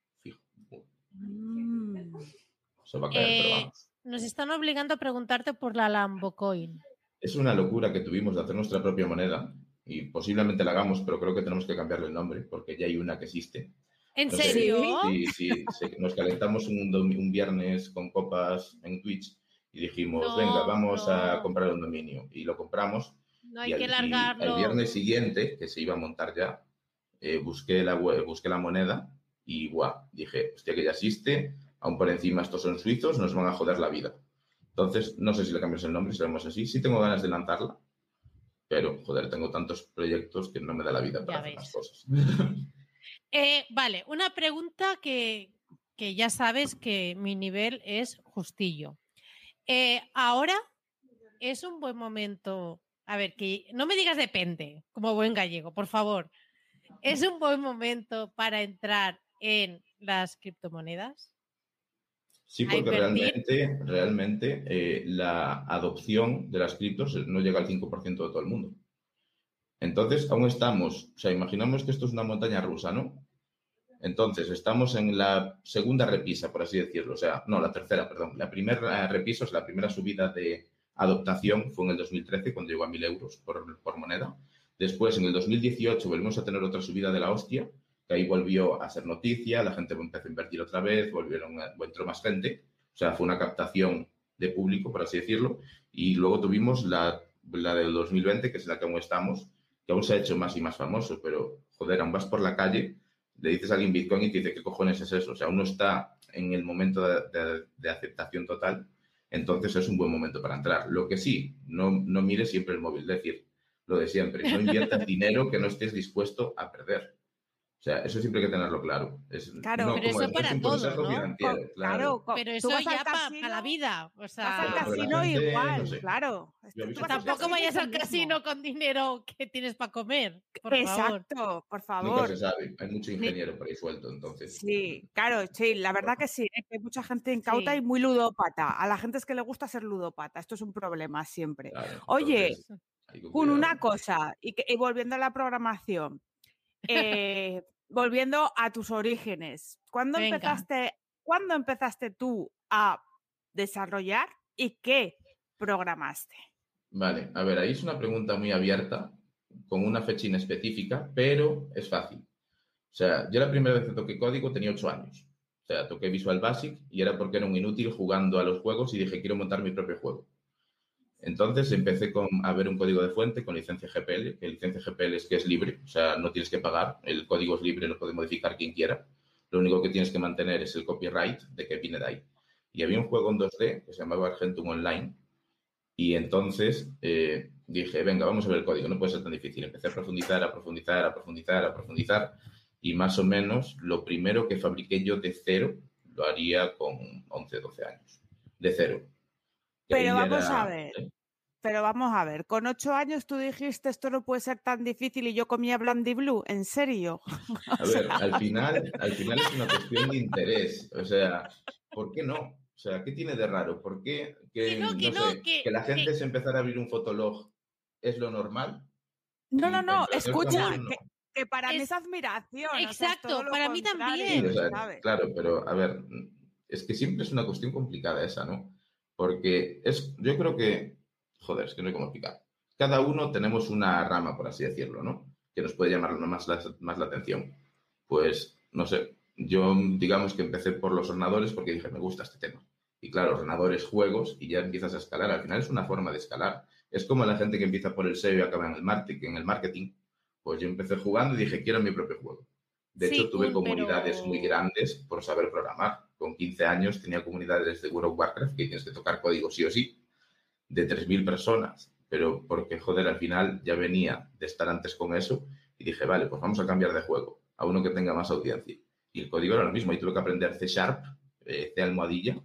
Se va a caer, pero Eh, vamos. Nos están obligando a preguntarte por la Lambocoin. Es una locura que tuvimos de hacer nuestra propia moneda y posiblemente la hagamos, pero creo que tenemos que cambiarle el nombre porque ya hay una que existe. ¿En No serio? Sí, sí, sí, nos calentamos un, viernes con copas en Twitch y dijimos, No, venga, vamos a comprar un dominio. Y lo compramos. No hay y que al- largarlo. El viernes siguiente, que se iba a montar ya, eh, busqué, la, busqué la moneda y guau, dije, hostia, que ya existe, aún por encima estos son suizos, nos van a joder la vida. Entonces, no sé si le cambiamos el nombre, si lo vemos así. Sí tengo ganas de lanzarla, pero, joder, tengo tantos proyectos que no me da la vida para Ya hacer las cosas. [LAUGHS] Eh, vale, una pregunta que, que ya sabes que mi nivel es justillo. Eh, ahora es un buen momento. A ver, que no me digas depende, como buen gallego, por favor. ¿Es un buen momento para entrar en las criptomonedas? Sí, porque realmente, realmente eh, la adopción de las criptos no llega al 5% de todo el mundo. Entonces, aún estamos, o sea, imaginamos que esto es una montaña rusa, ¿no? Entonces, estamos en la segunda repisa, por así decirlo, o sea, no, la tercera, perdón. La primera repisa, o sea, la primera subida de adoptación fue en el 2013, cuando llegó a 1.000 euros por, por moneda. Después, en el 2018, volvimos a tener otra subida de la hostia, que ahí volvió a ser noticia, la gente empezó a invertir otra vez, volvieron a- entró más gente, o sea, fue una captación de público, por así decirlo, y luego tuvimos la, la del 2020, que es la que aún estamos, que aún se ha hecho más y más famoso, pero, joder, aún vas por la calle, le dices a alguien Bitcoin y te dice, ¿qué cojones es eso? O sea, aún no está en el momento de, de- de aceptación total, entonces es un buen momento para entrar. Lo que sí, no, no mires siempre el móvil, es decir, lo de siempre, no inviertas [LAUGHS] dinero que no estés dispuesto a perder. O sea, eso siempre hay que tenerlo claro. Es, Claro. no, Pero eso es para un todo, consejo ¿no? claro. Pero eso vas al ya para casino, la vida. O Vas sea, al pero la casino gente, igual, no sé. claro. Es vas al tampoco casino vayas es al mismo. casino con dinero que tienes para comer. Por favor. Exacto, por Nunca favor. se sabe. Hay mucho ingeniero por ahí suelto, entonces. Sí, claro, sí, la verdad que sí, ¿eh? que hay mucha gente incauta Sí. y muy ludópata. A la gente es que le gusta ser ludópata, esto es un problema siempre. Claro, Oye, entonces, cuidar. una cosa, y, que- y volviendo a la programación, eh, volviendo a tus orígenes, ¿cuándo Venga. empezaste, ¿cuándo empezaste tú a desarrollar y qué programaste? Vale, a ver, ahí es una pregunta muy abierta, con una fecha inespecífica, pero es fácil. O sea, yo la primera vez que toqué código tenía ocho años. O sea, toqué Visual Basic y era porque era un inútil jugando a los juegos y dije, quiero montar mi propio juego. Entonces empecé con, a ver un código de fuente con licencia GPL, que licencia GPL es que es libre, o sea, no tienes que pagar, el código es libre, lo puede modificar quien quiera. Lo único que tienes que mantener es el copyright de que viene de ahí. Y había un juego en 2D que se llamaba Argentum Online, y entonces eh, dije, venga, vamos a ver el código, no puede ser tan difícil. Empecé a profundizar, a profundizar, a profundizar, a profundizar. Y más o menos lo primero que fabriqué yo de cero lo haría con 11, 12 años. De cero. Pero vamos era- a ver. ¿eh? Pero vamos a ver, con ocho años tú dijiste esto no puede ser tan difícil y yo comía Blandy Blue, ¿en serio? [LAUGHS] A ver, al final, al final es una cuestión de interés. O sea, ¿por qué no? O sea, ¿qué tiene de raro? ¿Por qué que, Que no, que no, sé, que- que la gente que- se empezara a abrir un fotolog es lo normal? No, no, no, escucha, que, para mí Es- es admiración. o sea, es Exacto, para mí también. Sí, o sea, ¿sabes? claro, pero a ver, es que siempre es una cuestión complicada esa, ¿no? Porque es, yo creo que, joder, es que no hay cómo explicar. Cada uno tenemos una rama, por así decirlo, ¿no? Que nos puede llamar más la, más la atención. Pues, no sé, yo digamos que empecé por los ordenadores porque dije, me gusta este tema. Y claro, ordenadores, juegos, y ya empiezas a escalar. Al final es una forma de escalar. Es como la gente que empieza por el SEO y acaba en el marketing. En el marketing. Pues yo empecé jugando y dije, quiero mi propio juego. De Sí, hecho, tuve comunidades pero- muy grandes por saber programar. Con 15 años tenía comunidades de World of Warcraft que tienes que tocar código sí o sí, de 3.000 personas. Pero porque, joder, al final ya venía de estar antes con eso y dije, vale, pues vamos a cambiar de juego a uno que tenga más audiencia. Y el código era lo mismo. Y tuve que aprender C Sharp, eh, C almohadilla,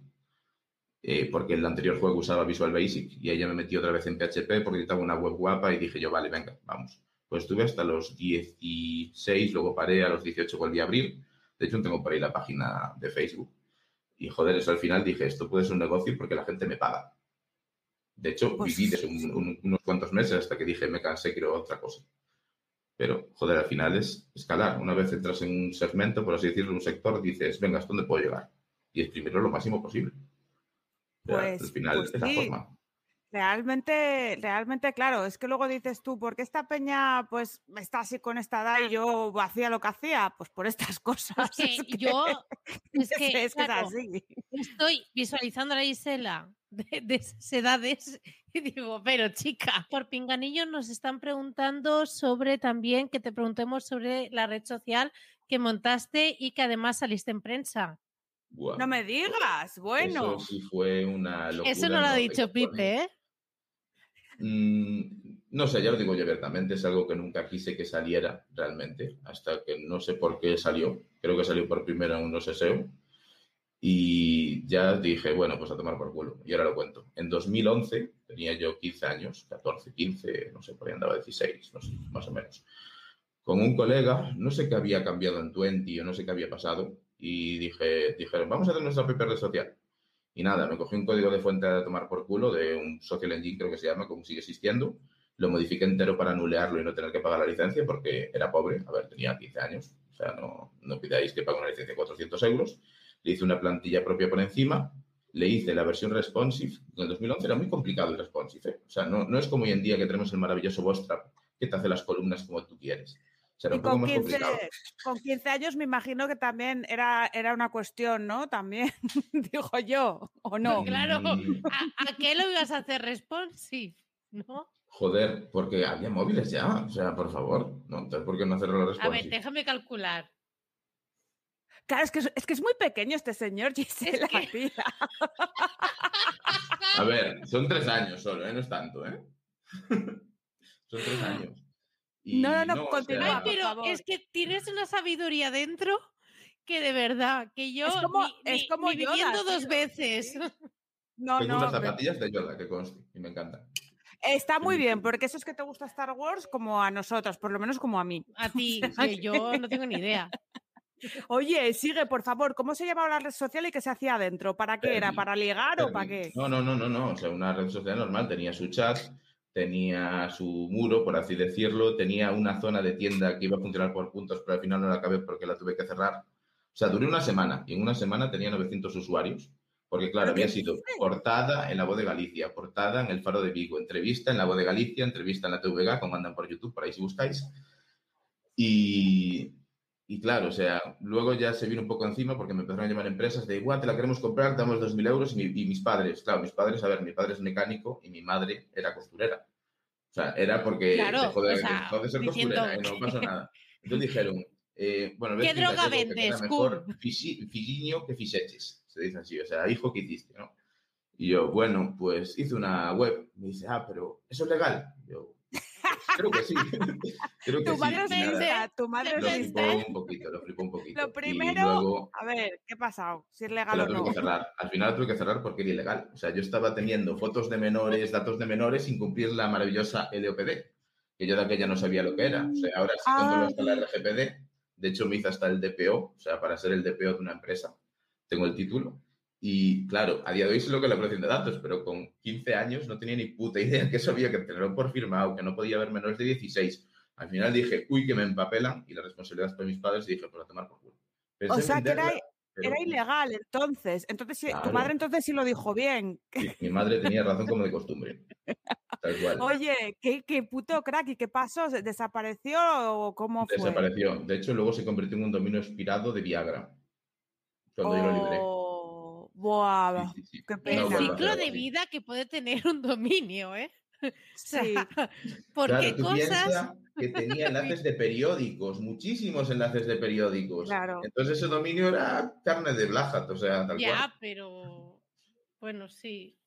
eh, porque el anterior juego usaba Visual Basic y ahí ya me metí otra vez en PHP porque necesitaba una web guapa y dije yo, vale, venga, vamos. Pues estuve hasta los 16, luego paré, a los 18 volví a abrir. De hecho, tengo por ahí la página de Facebook. Y joder, eso al final dije, esto puede ser un negocio porque la gente me paga. De hecho, Pues- viví de un- un- unos cuantos meses hasta que dije, me cansé, quiero otra cosa. Pero, joder, al final es escalar. Una vez entras en un segmento, por así decirlo, un sector, dices, venga, ¿hasta dónde puedo llegar? Y exprimirlo lo máximo posible. O sea, Pues- al final pues es la sí. forma. Realmente, realmente, claro, es que luego dices tú, ¿por qué esta peña pues está así con esta edad y yo hacía lo que hacía? Pues por estas [LAUGHS] cosas. Es que es que- yo [LAUGHS] es que, es que es claro, así. estoy visualizando a la Gisela de, de esas edades [LAUGHS] y digo, pero chica, por pinganillo nos están preguntando sobre también que te preguntemos sobre la red social que montaste y que además saliste en prensa. No me digas, bueno. Eso sí fue una locura. Eso no lo ha dicho. Pipe, ¿eh? Mm, no sé, ya lo digo yo abiertamente, es algo que nunca quise que saliera realmente, hasta que no sé por qué salió. Creo que salió por primero en unos SEO. Y ya dije, bueno, pues a tomar por culo. Y ahora lo cuento. En 2011 tenía yo 15 años, 14, 15, no sé, por ahí andaba 16, no sé, más o menos. Con un colega, no sé qué había cambiado en Twenty o no sé qué había pasado. Y dije, dijeron, vamos a hacer nuestra propia red social. Y nada, me cogí un código de fuente a tomar por culo de un social engine, creo que se llama, como sigue existiendo. Lo modifiqué entero para anulearlo y no tener que pagar la licencia porque era pobre. A ver, tenía 15 años. O sea, no, no pidáis que pague una licencia de 400 euros. Le hice una plantilla propia por encima. Le hice la versión responsive. En el 2011 era muy complicado el responsive. ¿eh? O sea, no, no es como hoy en día que tenemos el maravilloso Bootstrap que te hace las columnas como tú quieres. Y un poco con más 15, complicado. con 15 años me imagino que también era, era una cuestión, ¿no? También, [LAUGHS] digo yo, ¿o no? Claro. Mm, ¿A, a qué lo ibas a hacer responsive? ¿No? Joder, porque había móviles ya. O sea, por favor. No, entonces, ¿por qué no hacerlo A ver, responsive? déjame calcular. Claro, es que es, es que es muy pequeño este señor, [LAUGHS] Gisela, que- tía. A ver, son tres años solo, ¿eh? No es tanto, ¿eh? [LAUGHS] son tres años. Y No, no, no, o continúa, pero favor. es que tienes una sabiduría dentro que de verdad, que yo como- ni, es como ni Yoda, viviendo dos tío, veces. sí. [LAUGHS] No, tengo no, unas zapatillas de Yoda que conste y me encantan. está muy bien, porque eso es que te gusta Star Wars como a nosotros, por lo menos como a mí. A ti, sea [LAUGHS] que yo no tengo ni idea. Oye, sigue, por favor, ¿cómo se llamaba la red social y qué se hacía adentro? ¿Para qué era? Fermi, ¿para ligar o para Fermi. qué? No, no, no, no, no. O sea, una red social normal. Tenía su chat, tenía su muro, por así decirlo, tenía una zona de tienda que iba a funcionar por puntos, pero al final no la acabé porque la tuve que cerrar. O sea, duré una semana y en una semana tenía 900 usuarios. Porque, claro, ¿Pero qué había sido portada en la voz de Galicia, portada en el Faro de Vigo, entrevista en la voz de Galicia, entrevista en la TVG, como andan por YouTube, por ahí si buscáis. Y, y claro, o sea, luego ya se vino un poco encima porque me empezaron a llamar empresas de igual, te la queremos comprar, damos 2.000 euros. Y, mi- y mis padres, claro, mis padres, a ver, mi padre es mecánico y mi madre era costurera. O sea, era porque Claro, dejó, de, o sea, dejó de ser costurera y no pasó nada. [LAUGHS] Entonces dijeron, eh, bueno, ¿Qué droga vendes, mejor fisiño que fiseches, se dice así, o sea, hijo que hiciste, ¿no? Y yo, bueno, pues hice una web. Me dice, ah, pero ¿eso es legal? Yo, "Pues, creo que sí. [LAUGHS] creo que Tu sí. madre nada, tu madre Lo flipó un poquito, lo flipó un poquito. Lo primero, luego a ver, ¿qué ha pasado? Si es legal o tuve no. que cerrar. Al final tuve que cerrar porque era ilegal. O sea, yo estaba teniendo fotos de menores, datos de menores sin cumplir la maravillosa LOPD, que yo de aquella no sabía lo que era. O sea, ahora sí controlo hasta la RGPD. De hecho, me hice hasta el DPO, o sea, para ser el DPO de una empresa. Tengo el título. Y claro, a día de hoy sé lo que es la protección de datos, pero con 15 años no tenía ni puta idea que eso había que tenerlo por firmado, que no podía haber menores de 16. Al final dije, uy, que me empapelan, y la responsabilidad es para mis padres, y dije, pues a tomar por culo. Pensé O sea, que era, venderla, pero era ilegal entonces. Entonces, tu Claro. madre entonces sí lo dijo bien. sí, [LAUGHS] mi madre tenía razón como de costumbre. Tal cual. Oye, ¿qué, qué puto crack. ¿Y qué pasó? ¿Se- ¿Desapareció o cómo fue? Desapareció. De hecho, luego se convirtió en un dominio expirado de Viagra. Cuando yo lo libré. Buah, Sí, sí, sí. qué No pena. El ciclo de vida que puede tener un dominio, ¿eh? [LAUGHS] O sea, Sí. ¿por Claro, qué tú cosas? que tenía [LAUGHS] enlaces de periódicos, muchísimos enlaces de periódicos. Claro. Entonces ese dominio era carne de Blajat, o sea, tal Ya, cual. pero bueno, sí.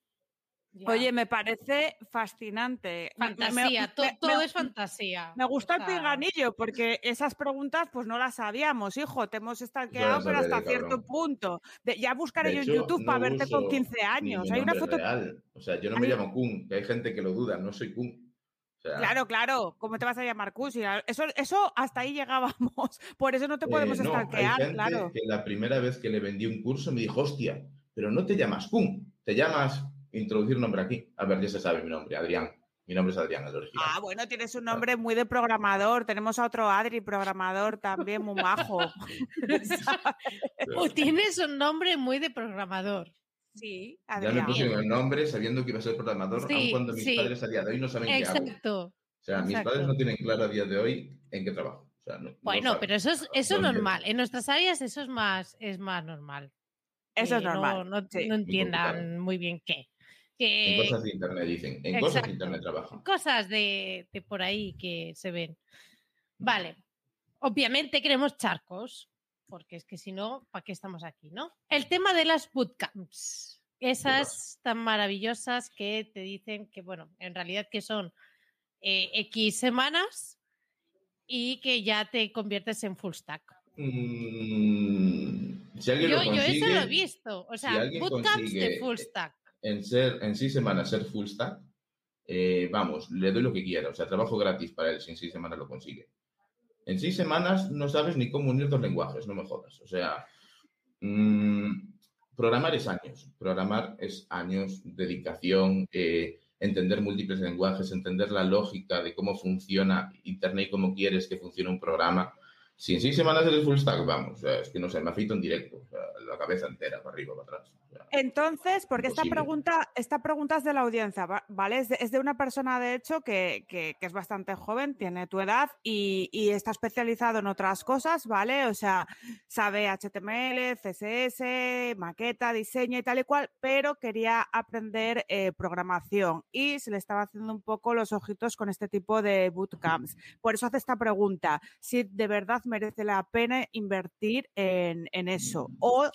Ya. Oye, me parece fascinante. Fantasía, me- to- me- todo me- es fantasía. Me gustó O el pinganillo porque esas preguntas pues no las sabíamos, hijo. Te hemos stalkeado, pero hasta cierto cabrón. punto. De- ya buscaré De yo en YouTube para verte con uso 15 ni años. Hay una foto. real. O sea, yo no me Hay- llamo Kun, que hay gente que lo duda, no soy Kun. claro, claro. ¿Cómo te vas a llamar Cusi? Eso, eso hasta ahí llegábamos. [LAUGHS] Por eso no te podemos eh, no, estalquear, claro. Que la primera vez que le vendí un curso me dijo, hostia, pero no te llamas Kun, te llamas introducir nombre aquí. A ver, ya se sabe mi nombre, Adrián. Mi nombre es Adrián, el original. Ah, bueno, tienes un nombre muy de programador. Tenemos a otro Adri, programador también, muy majo. o tienes un nombre muy de programador. Sí, Adrián. Ya me puse el nombre sabiendo que iba a ser programador, aun cuando mis padres a día de hoy no saben qué hago. Exacto. O sea, mis padres no tienen claro a día de hoy en qué trabajo. bueno, pero eso es, eso es normal. En nuestras áreas eso es más, es más normal. Eso es normal. No, no entiendan muy bien qué. En cosas de internet, dicen. En cosas de internet trabajan. Cosas de, por ahí que se ven. Vale. Obviamente queremos charcos, porque es que si no, ¿para qué estamos aquí, no? El tema de las bootcamps. Esas tan maravillosas que te dicen que, bueno, en realidad que son eh, X semanas y que ya te conviertes en full stack. Mm, yo, eso lo he visto. O sea, bootcamps de full stack en ser en seis semanas ser full stack, eh, vamos, le doy lo que quiera. O sea, trabajo gratis para él si en seis semanas lo consigue. En seis semanas no sabes ni cómo unir dos lenguajes, no me jodas. O sea, mmm, programar es años. Programar es años, dedicación, eh, entender múltiples lenguajes, entender la lógica de cómo funciona Internet y cómo quieres que funcione un programa. Si en seis semanas eres full stack, vamos, es que no sé, me afeito en directo, la cabeza entera, para arriba, para atrás. Entonces, porque esta pregunta, esta pregunta es de la audiencia, ¿vale? Es de, una persona, de hecho, que, es bastante joven, tiene tu edad y, está especializado en otras cosas, ¿vale? O sea, sabe HTML, CSS, maqueta, diseño y tal y cual, pero quería aprender eh, programación y se le estaba haciendo un poco los ojitos con este tipo de bootcamps. Por eso hace esta pregunta, si de verdad merece la pena invertir en, en eso o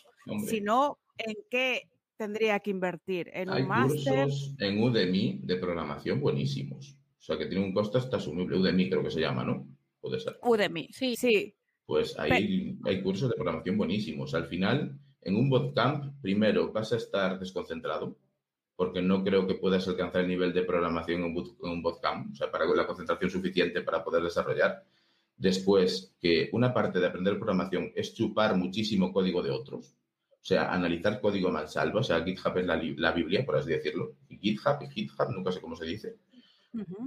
si no, ¿en qué tendría que invertir? ¿En Hay un máster? cursos en Udemy de programación buenísimos. O sea, que tiene un costo hasta asumible. Udemy creo que se llama, ¿no? Puede ser. Udemy, sí. sí. Pues hay, hay cursos de programación buenísimos. Al final, en un bootcamp, primero vas a estar desconcentrado, porque no creo que puedas alcanzar el nivel de programación en un bootcamp, o sea, para la concentración suficiente para poder desarrollar. Después, que una parte de aprender programación es chupar muchísimo código de otros. O sea, analizar código salvo, o sea, GitHub es la, Biblia, por así decirlo. Y GitHub y GitHub, nunca sé cómo se dice.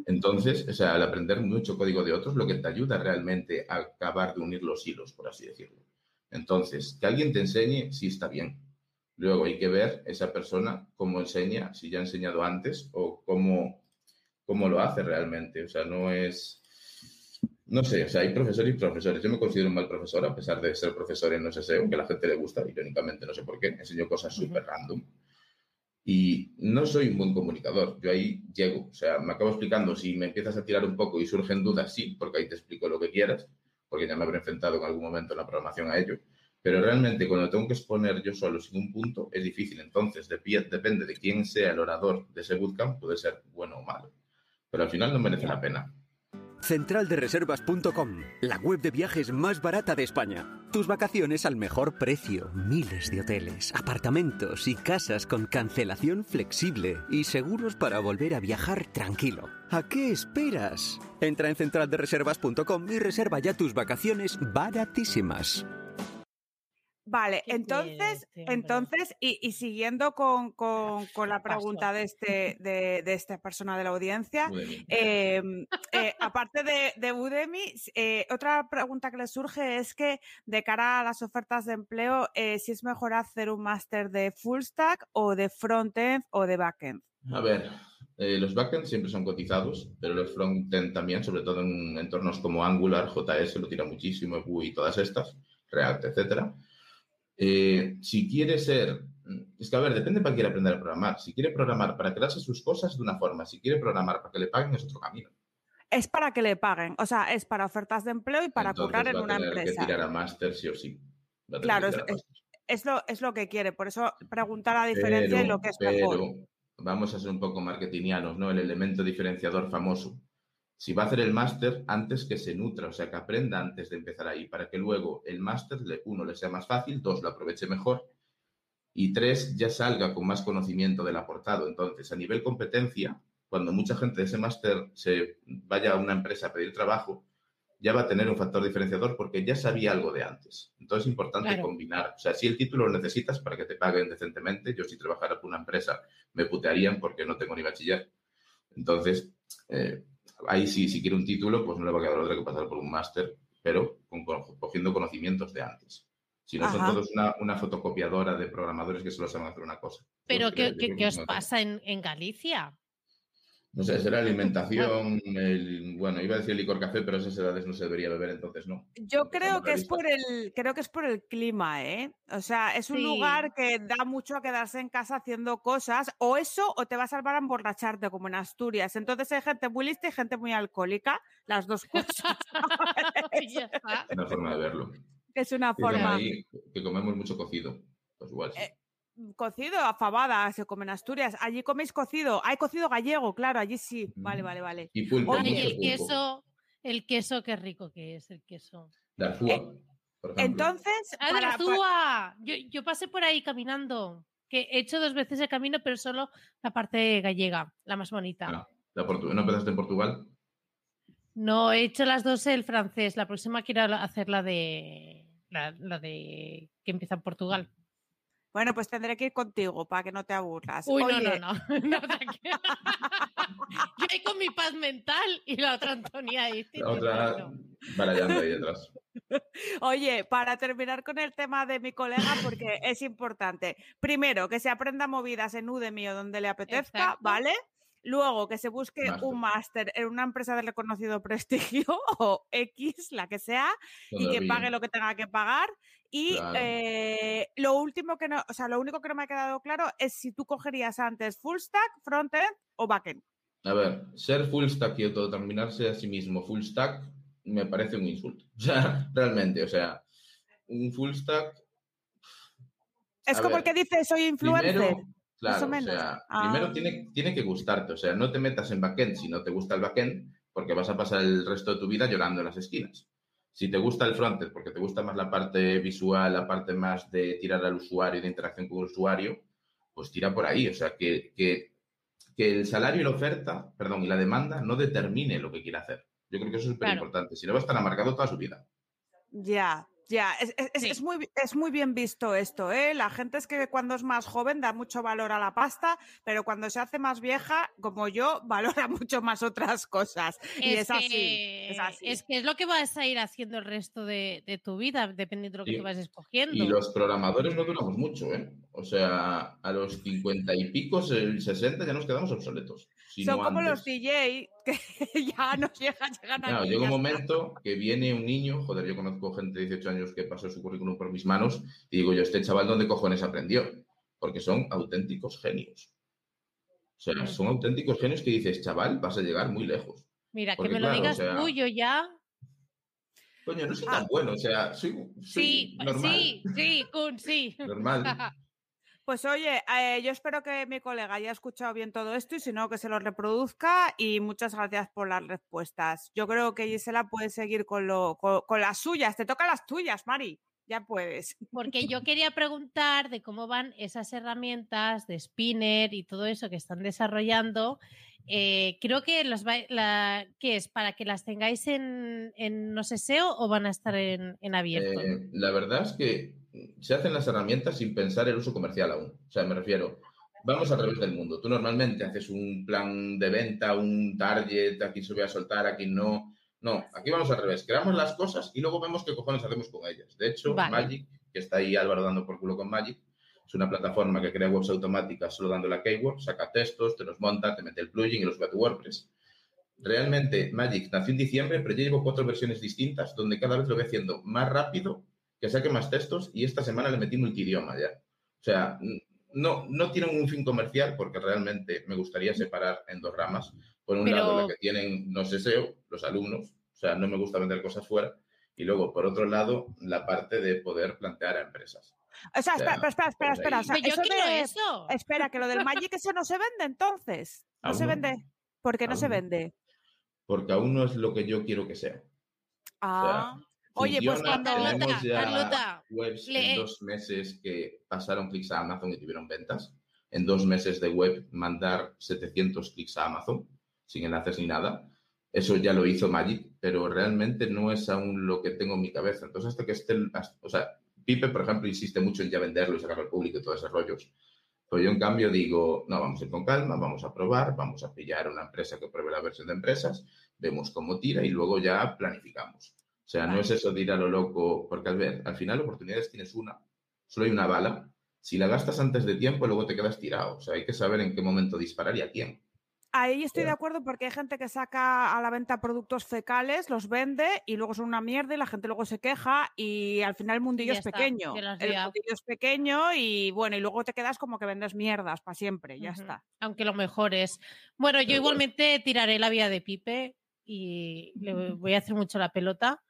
Entonces, o sea, al aprender mucho código de otros, lo que te ayuda realmente a acabar de unir los hilos, por así decirlo. Entonces, que alguien te enseñe, sí está bien. Luego hay que ver esa persona cómo enseña, si ya ha enseñado antes o cómo, cómo lo hace realmente. O sea, no es no sé, o sea, hay profesores y profesores. Yo me considero un mal profesor, a pesar de ser profesor en SEO, que a la gente le gusta, irónicamente, no sé por qué. Enseño cosas súper random. Y no soy un buen comunicador. Yo ahí llego, o sea, me acabo explicando. Si me empiezas a tirar un poco y surgen dudas, sí, porque ahí te explico lo que quieras, porque ya me habré enfrentado en algún momento en la programación a ello. Pero realmente cuando tengo que exponer yo solo sin un punto es difícil. Entonces, depende de quién sea el orador de ese bootcamp, puede ser bueno o malo. Pero al final no merece la pena. Centraldereservas.com, la web de viajes más barata de España. Tus vacaciones al mejor precio. Miles de hoteles, apartamentos y casas con cancelación flexible y seguros para volver a viajar tranquilo. ¿A qué esperas? Entra en centraldereservas.com y reserva ya tus vacaciones baratísimas. Vale, entonces, entonces y, siguiendo con, la pregunta de, este, [LAUGHS] de, esta persona de la audiencia, em, eh, [LAUGHS] aparte de, de Udemy, eh, otra pregunta que le surge es que de cara a las ofertas de empleo, eh, si es mejor hacer un máster de full stack o de frontend o de backend. A ver, los backend siempre son cotizados, pero los frontend también, sobre todo en entornos como Angular, JS, lo tira muchísimo, Vue y todas estas, React, etcétera. Eh, si quiere ser, es que a ver, depende para quiere aprender a programar. Si quiere programar para crearse sus cosas de una forma, si quiere programar para que le paguen es otro camino. Es para que le paguen, o sea, es para ofertas de empleo y para currar en una empresa. Que tirar a máster sí o sí. Claro, es, lo, es lo que quiere, por eso preguntar la diferencia y lo que es mejor. Vamos a ser un poco marketingianos, ¿no? El elemento diferenciador famoso si va a hacer el máster, antes que se nutra, o sea, que aprenda antes de empezar ahí, para que luego el máster, uno, le sea más fácil, dos, lo aproveche mejor, y tres, ya salga con más conocimiento del aportado. Entonces, a nivel competencia, cuando mucha gente de ese máster se vaya a una empresa a pedir trabajo, ya va a tener un factor diferenciador porque ya sabía algo de antes. Entonces es importante Claro. combinar. O sea, si el título lo necesitas para que te paguen decentemente, yo si trabajara por una empresa me putearían porque no tengo ni bachiller. Entonces, eh, ahí sí, si quiere un título, pues no le va a quedar otra que pasar por un máster, pero con- cogiendo conocimientos de antes. Si no, son todos una, una fotocopiadora de programadores que solo saben hacer una cosa. Pero Pues, ¿qué, qué- qué os pasa en, en Galicia? No sé, será alimentación, [LAUGHS] el, bueno, iba a decir licor café, pero a esas edades no se debería beber, entonces no. Yo creo que es por el, creo que es por el clima, ¿eh? O sea, es un Sí. lugar que da mucho a quedarse en casa haciendo cosas, o eso, o te va a salvar a emborracharte, como en Asturias. Entonces hay gente muy lista y gente muy alcohólica, las dos cosas. [LAUGHS] Está. Una forma de verlo. es una forma. ahí que comemos mucho cocido. Pues igual sí. Eh, Cocido, a fabada, se come en Asturias. Allí coméis cocido. Hay cocido gallego, claro, allí sí. Vale, vale, vale. Y pulpo, Oye, Ay, mucho el pulpo. queso, el queso, qué rico que es el queso. De Arzúa, por ejemplo. Entonces, ¡Ah, de para- la Zúa! Yo, yo pasé por ahí caminando, que he hecho dos veces el camino, pero solo la parte gallega, la más bonita. Ah, la ¿No empezaste en Portugal? No, he hecho las dos el francés. La próxima quiero hacer la de la, la de que empieza en Portugal. Bueno, pues tendré que ir contigo para que no te aburras. Uy, Oye, no, [LAUGHS] no, no. no tranquila. Yo ahí con mi paz mental y la otra Antonia ahí. La otra barallando ahí detrás. [LAUGHS] Oye, para terminar con el tema de mi colega, porque es importante. Primero, que se aprenda movidas en Udemy o donde le apetezca, Exacto. ¿vale? Luego, que se busque un máster en una empresa de reconocido [LAUGHS] prestigio o X, la que sea, y que pague lo que tenga que pagar. Y Claro. eh, lo último que no, o sea, lo único que no me ha quedado claro es si tú cogerías antes full stack, frontend o backend. A ver, ser full stack y autodeterminarse a sí mismo full stack me parece un insulto. [LAUGHS] O sea, realmente, o sea, un full stack. Es como ver, el que dice soy influencer. Primero, claro, o menos. o sea, Ah. primero tiene, tiene que gustarte, o sea, no te metas en backend si no te gusta el backend, porque vas a pasar el resto de tu vida llorando en las esquinas. Si te gusta el frontend, porque te gusta más la parte visual, la parte más de tirar al usuario de interacción con el usuario, pues tira por ahí. O sea, que, que, que el salario y la oferta, perdón, y la demanda no determine lo que quiere hacer. Yo creo que eso es súper Claro. importante. Si no va a estar amargado toda su vida. Ya, ya, es, es- es- Sí. es muy, es muy bien visto esto, ¿eh? La gente es que cuando es más joven da mucho valor a la pasta, pero cuando se hace más vieja, como yo, [LAUGHS] valora mucho más otras cosas. y es así, es así. es que es lo que vas a ir haciendo el resto de, de tu vida, dependiendo de lo que Sí. tú vas escogiendo. Y los programadores no duramos mucho, ¿eh? O sea, a los 50 y pico, el 60 ya nos quedamos obsoletos. si Son no como los. DJ que [LAUGHS] ya nos llegan, llegan Claro, llega un momento que viene un niño, joder, yo conozco gente de 18 años que pasó su currículum por mis manos y digo yo, este chaval, ¿dónde cojones aprendió? Porque son auténticos genios. O sea, son auténticos genios que dices, chaval, vas a llegar muy lejos. Mira, que me lo claro, o digas sea, tú, yo ya. Coño, no soy Ah. tan bueno, o sea, soy, soy Sí, normal. sí, sí, Kun, sí. Normal. [LAUGHS] [LAUGHS] Pues oye, eh, yo espero que mi colega haya escuchado bien todo esto y si no, que se lo reproduzca y muchas gracias por las respuestas. Yo creo que Gisela puede seguir con, lo, con, con las suyas. Te tocan las tuyas, Mari. Ya puedes. Porque yo quería preguntar de cómo van esas herramientas de Spinner y todo eso que están desarrollando. Eh, creo que las va- la, ¿qué es? ¿Para que las tengáis en, en no sé SEO o van a estar en, en abierto? Eh, la verdad es que se hacen las herramientas sin pensar el uso comercial aún. O sea, me refiero, vamos al revés del mundo. Tú normalmente haces un plan de venta, un target, aquí se voy a soltar, aquí no. No, aquí vamos al revés. Creamos las cosas y luego vemos qué cojones hacemos con ellas. De hecho, Vale. Magic, que está ahí Álvaro dando por culo con Magic, es una plataforma que crea webs automáticas solo dándole a keyword, saca textos, te los monta, te mete el plugin y los sube a tu WordPress. Realmente, Magic nació en diciembre, pero ya llevo cuatro versiones distintas, donde cada vez lo voy haciendo más rápido, que saque más textos, y esta semana le metí multidioma ya. O sea, no, no tienen un fin comercial, porque realmente me gustaría separar en dos ramas. Por un Pero- lado, la que tienen los SEO, los alumnos, o sea, no me gusta vender cosas fuera, y luego, por otro lado, la parte de poder plantear a empresas. O sea, O sea, espera, espera, espera, espera. pues espera. O sea, yo eso quiero de- eso. Espera, que lo del Magic ese no se vende entonces. No Aún se no. vende. ¿Por qué no Aún se no. vende? Porque aún no es lo que yo quiero que sea. Ah. Oye, pues Carlota, Carlota, webs lee. en dos meses que pasaron clics a Amazon y tuvieron ventas. en dos meses de web mandar 700 clics a Amazon sin enlaces ni nada. Eso ya lo hizo Magic, pero realmente no es aún lo que tengo en mi cabeza. Entonces, hasta que esté, o sea, Pipe, por ejemplo, insiste mucho en ya venderlo y sacarlo al público y todos esos rollos. Pero yo, en cambio, digo, no, vamos a ir con calma, vamos a probar, vamos a pillar una empresa que pruebe la versión de empresas, vemos cómo tira y luego ya planificamos. O sea, no es eso de ir a lo loco, porque al ver, al final oportunidades tienes una, solo hay una bala. Si la gastas antes de tiempo, luego te quedas tirado. O sea, hay que saber en qué momento disparar y a quién. Ahí estoy de acuerdo porque hay gente que saca a la venta productos fecales, los vende y luego son una mierda y la gente luego se queja y al final el mundillo es pequeño. El mundillo es pequeño y bueno, y luego te quedas como que vendes mierdas para siempre, ya está. Aunque lo mejor es. Bueno, yo igualmente tiraré la vía de Pipe y le voy a hacer mucho la pelota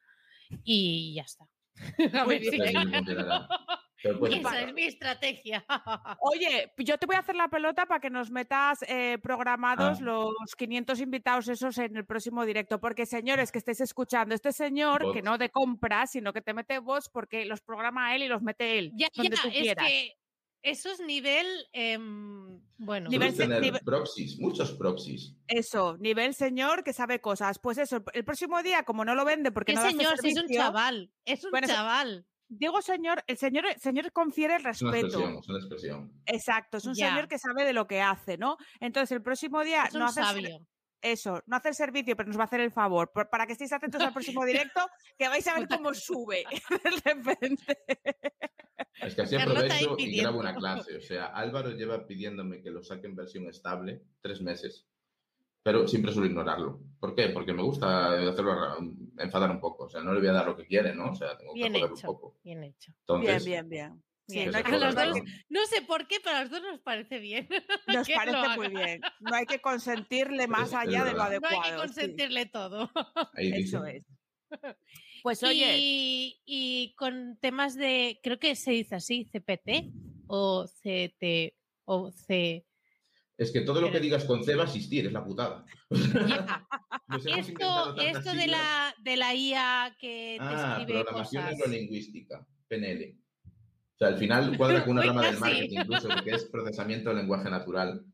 y ya está. [LAUGHS] A ver si... [LAUGHS] Esa es mi estrategia. [LAUGHS] Oye, yo te voy a hacer la pelota para que nos metas eh, programados ah. los 500 invitados esos en el próximo directo. Porque, señores, que estéis escuchando, este señor que no de compras, sino que te mete vos porque los programa él y los mete él. Ya, donde tú es que eso es nivel, em, bueno. Nivel, proxies, muchos proxies. Eso, nivel señor que sabe cosas. Pues eso, el próximo día, como no lo vende porque no señor, si es un chaval, es un chaval digo señor, el señor, el señor confiere el respeto. Es una expresión, es una expresión. Exacto, es un señor que sabe de lo que hace, ¿no? Entonces el próximo día no hace sabio. Eso, no hace el servicio, pero nos va a hacer el favor. Para que estéis atentos al próximo directo, que vais a ver cómo sube [LAUGHS] de repente. Es que así aprovecho y grabo una clase. O sea, Álvaro lleva pidiéndome que lo saque en versión estable tres meses pero siempre suelo ignorarlo. ¿Por qué? Porque me gusta hacerlo enfadar un poco. O sea, no le voy a dar lo que quiere, ¿no? O sea, tengo que joder un poco. Bien hecho. bien, bien, bien. No, sé por qué, pero a los dos nos parece bien. [LAUGHS] Nos parece muy bien. No hay que consentirle más allá de lo adecuado. No hay que consentirle todo. Eso es. Pues oye. Y, y, con temas de, creo que se dice así, CPT o CT o C. Es que todo lo que digas con C va a existir, es la putada. [LAUGHS] esto, esto de, la, de la IA que te ah, escribe programación neurolingüística, PNL. Sea, al final [LAUGHS] cuadra con una rama del marketing incluso, que es procesamiento del lenguaje natural,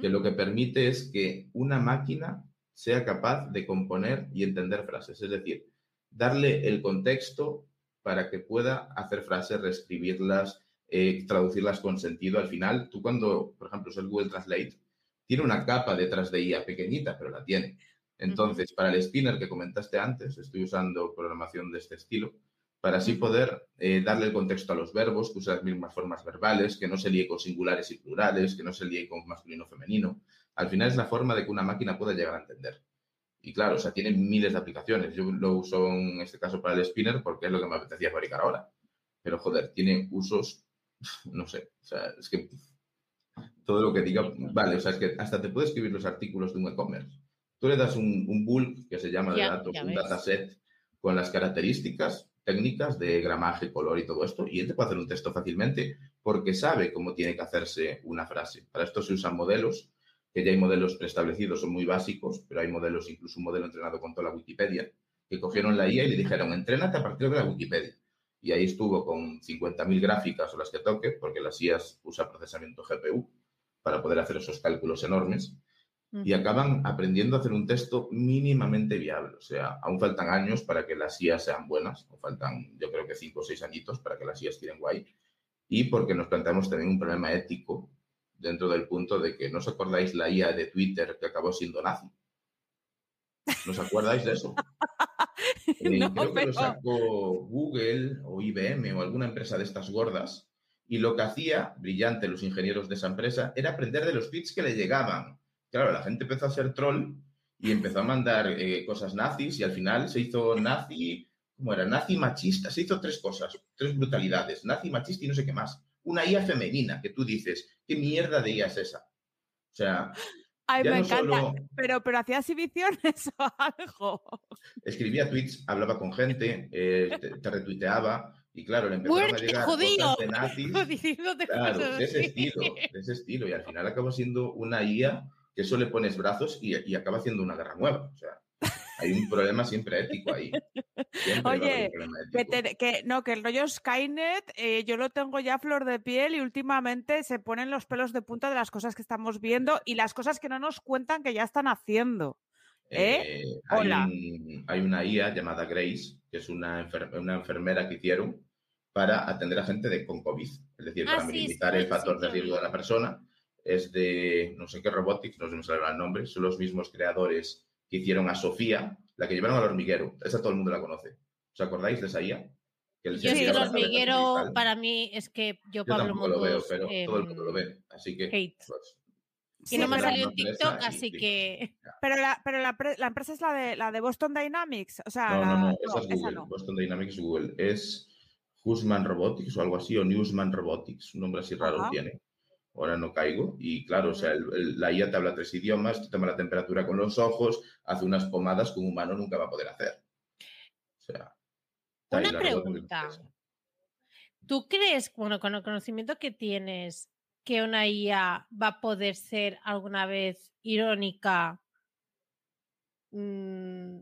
que lo que permite es que una máquina sea capaz de componer y entender frases. Es decir, darle el contexto para que pueda hacer frases, reescribirlas, eh, traducirlas con sentido. Al final, tú cuando, por ejemplo, usas Google Translate, tiene una capa detrás de IA pequeñita, pero la tiene. Entonces, para el spinner que comentaste antes, estoy usando programación de este estilo, para así poder eh, darle el contexto a los verbos, que usa las mismas formas verbales, que no se líe con singulares y plurales, que no se líe con masculino o femenino. Al final es la forma de que una máquina pueda llegar a entender. Y claro, o sea, tiene miles de aplicaciones. Yo lo uso en este caso para el spinner porque es lo que me apetecía fabricar ahora. Pero joder, tiene usos [LAUGHS] no sé, o sea, es que todo lo que diga, vale, o sea, es que hasta te puede escribir los artículos de un e-commerce. Tú le das un, un, bulk que se llama de datos, un dataset con las características técnicas de gramaje, color y todo esto, y él te puede hacer un texto fácilmente porque sabe cómo tiene que hacerse una frase. Para esto se usan modelos, que ya hay modelos preestablecidos, son muy básicos, pero hay modelos, incluso un modelo entrenado con toda la Wikipedia, que cogieron la IA y le dijeron, entrénate a partir de la Wikipedia y ahí estuvo con 50.000 gráficas o las que toque, porque las IAS usa procesamiento GPU para poder hacer esos cálculos enormes, y acaban aprendiendo a hacer un texto mínimamente viable. O sea, aún faltan años para que las IAS sean buenas, o faltan yo creo que 5 o 6 añitos para que las IAS tiren guay, y porque nos planteamos también un problema ético dentro del punto de que no os acordáis la IA de Twitter que acabó siendo nazi. ¿No os acordáis de eso? [LAUGHS] Eh, creo que lo sacó Google o IBM o alguna empresa de estas gordas. Y lo que hacía, brillante, los ingenieros de esa empresa, era aprender de los tweets que le llegaban. Claro, la gente empezó a ser troll y empezó a mandar eh, cosas nazis y al final se hizo nazi, ¿cómo era? Nazi machista, se hizo tres cosas, tres brutalidades, nazi machista y no sé qué más. Una IA femenina, que tú dices, ¿qué mierda de IA es esa? O sea, Ay, me encanta. Pero, pero hacía exhibiciones [LAUGHS] o algo. Escribía tweets, hablaba con gente, eh, te, retuiteaba y claro, le empezaron a llegar cosas de nazis. [LAUGHS] Claro, de ese estilo, de ese estilo. Y al final acabó siendo una IA que solo le pones brazos y, y acaba haciendo una guerra nueva. O sea, hay un problema siempre ético ahí. Siempre Oye, Que, ético. te- que- no, que el rollo Skynet, eh, yo lo tengo ya a flor de piel y últimamente se ponen los pelos de punta de las cosas que estamos viendo y las cosas que no nos cuentan que ya están haciendo. ¿eh? Eh, hay, Hola. un- hay una IA llamada Grace, que es una, enfer- una enfermera que hicieron para atender a gente de, con COVID. Es decir, Ah, para sí, minimizar sí, el factor sí, de riesgo de la persona. Es de no sé qué Robotics, no sé me sale el nombre. Son los mismos creadores que hicieron a Sofía, la que llevaron al hormiguero. Esa todo el mundo la conoce. ¿Os acordáis de esa IA? Que les Yo es que el hormiguero, para mí, es que yo, Yo Pablo tampoco lo veo, pero todo el mundo lo em, ve. Así que. hate. pues, Y no me ha pero- salido en TikTok, así que. Pero la, pero la, pre- la empresa es la de la de Boston Dynamics. O sea, No, la- no, no, esa es esa Google. no. Boston Dynamics es Google. Es Husman Robotics o algo así, o Newsman Robotics, un nombre así raro Ajá. tiene. Ahora no caigo. Y claro, o sea, el- el- la IA te habla tres idiomas, te toma la temperatura con los ojos, hace unas pomadas que un humano nunca va a poder hacer. O sea. Una pregunta. ¿Tú crees, bueno, con el conocimiento que tienes, que una IA va a poder ser alguna vez irónica, mm,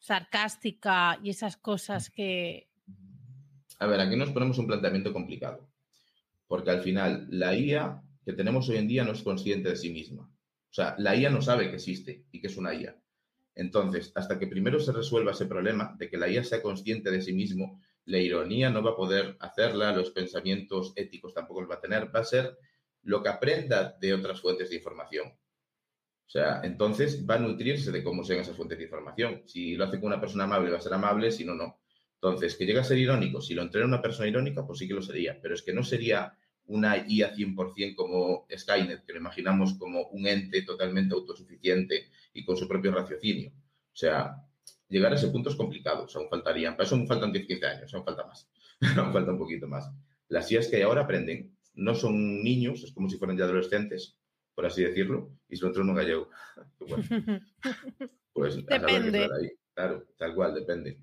sarcástica y esas cosas que. A ver, aquí nos ponemos un planteamiento complicado. Porque al final, la IA que tenemos hoy en día no es consciente de sí misma. O sea, la IA no sabe que existe y que es una IA. Entonces, hasta que primero se resuelva ese problema de que la IA sea consciente de sí mismo, la ironía no va a poder hacerla, los pensamientos éticos tampoco los va a tener, va a ser lo que aprenda de otras fuentes de información. O sea, entonces va a nutrirse de cómo sean esas fuentes de información. Si lo hace con una persona amable, va a ser amable, si no, no. Entonces, que llega a ser irónico, si lo entrena una persona irónica, pues sí que lo sería, pero es que no sería una IA 100% como Skynet, que lo imaginamos como un ente totalmente autosuficiente y con su propio raciocinio. O sea, llegar a ese punto es complicado, o sea, aún faltarían, para eso aún faltan 10-15 años, aún falta más, [LAUGHS] aún falta un poquito más. Las IAs que hay ahora aprenden, no son niños, es como si fueran ya adolescentes, por así decirlo, y se lo entrena un gallego. Bueno, [LAUGHS] pues a saber qué ahí. Claro, tal cual, depende.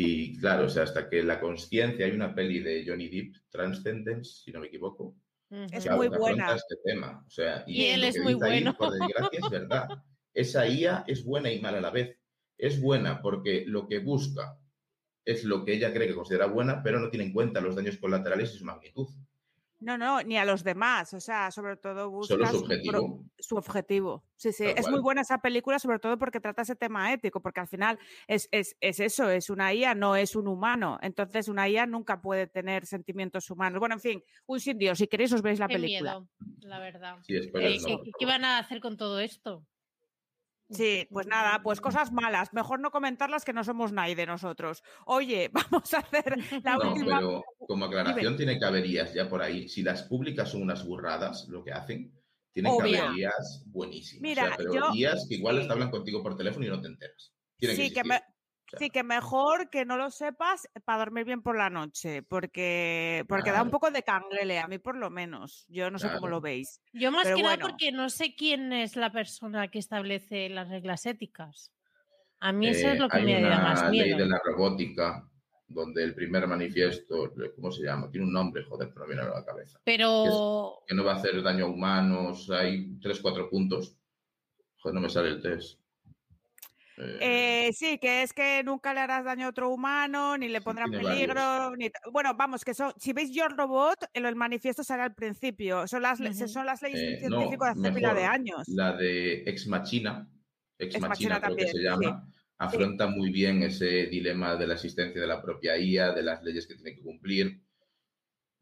Y claro, o sea, hasta que la conciencia, hay una peli de Johnny Depp, Transcendence, si no me equivoco, Es que Ujú. muy buena. este tema. O sea, Y él es muy ahí, bueno. por desgracia, es verdad. Esa IA es buena y mala a la vez. Es buena porque lo que busca es lo que ella cree que considera buena, pero no tiene en cuenta los daños colaterales y su magnitud. No, no, ni a los demás. O sea, sobre todo busca Solo su objetivo. su objetivo. Sí, sí. Tal Es muy buena esa película, sobre todo porque trata ese tema ético, porque al final es, es, es eso, es una IA, no es un humano. Entonces, una IA nunca puede tener sentimientos humanos. Bueno, en fin, un sin Dios. Si queréis, os veis la Qué película. miedo, la verdad. Sí, Eh, ¿qué, qué van a hacer con todo esto? Sí, pues nada, pues cosas malas. Mejor no comentarlas que no somos nadie de nosotros. Oye, [LAUGHS] vamos a hacer la No, última. pero como aclaración tiene que haber IAs ya por ahí. Si las públicas son unas burradas, lo que hacen, tienen que Obvio. haber IAs buenísimas. Mira, o sea, pero yo- IAs que igual sí. hablan contigo por teléfono y no te enteras. Tiene Sí, que existir. me- sea, Sí, que mejor que no lo sepas para dormir bien por la noche, porque, porque da un poco de canguele, a mí por lo menos. Yo no sé cómo lo veis. Yo más Pero que nada bueno. porque no sé quién es la persona que establece las reglas éticas. A mí eso es Eh, lo que hay me da más ley miedo. de la robótica donde el primer manifiesto, ¿cómo se llama? Tiene un nombre, joder, pero no me viene a la cabeza. Pero Que no va a hacer daño a humanos, hay tres, cuatro puntos. Joder, no me sale el test. Eh, Eh, sí, que es que nunca le harás daño a otro humano, ni le pondrán peligro, ni bueno, vamos, que son, si veis Yo Robot, el, el manifiesto sale al principio. Son las, son las leyes Eh, de un no, científico de hace pila de años. La de Ex Machina, Ex, Ex Machina, Machina creo que se también, sí. llama, afronta muy bien ese dilema de la existencia de la propia IA, de las leyes que tiene que cumplir.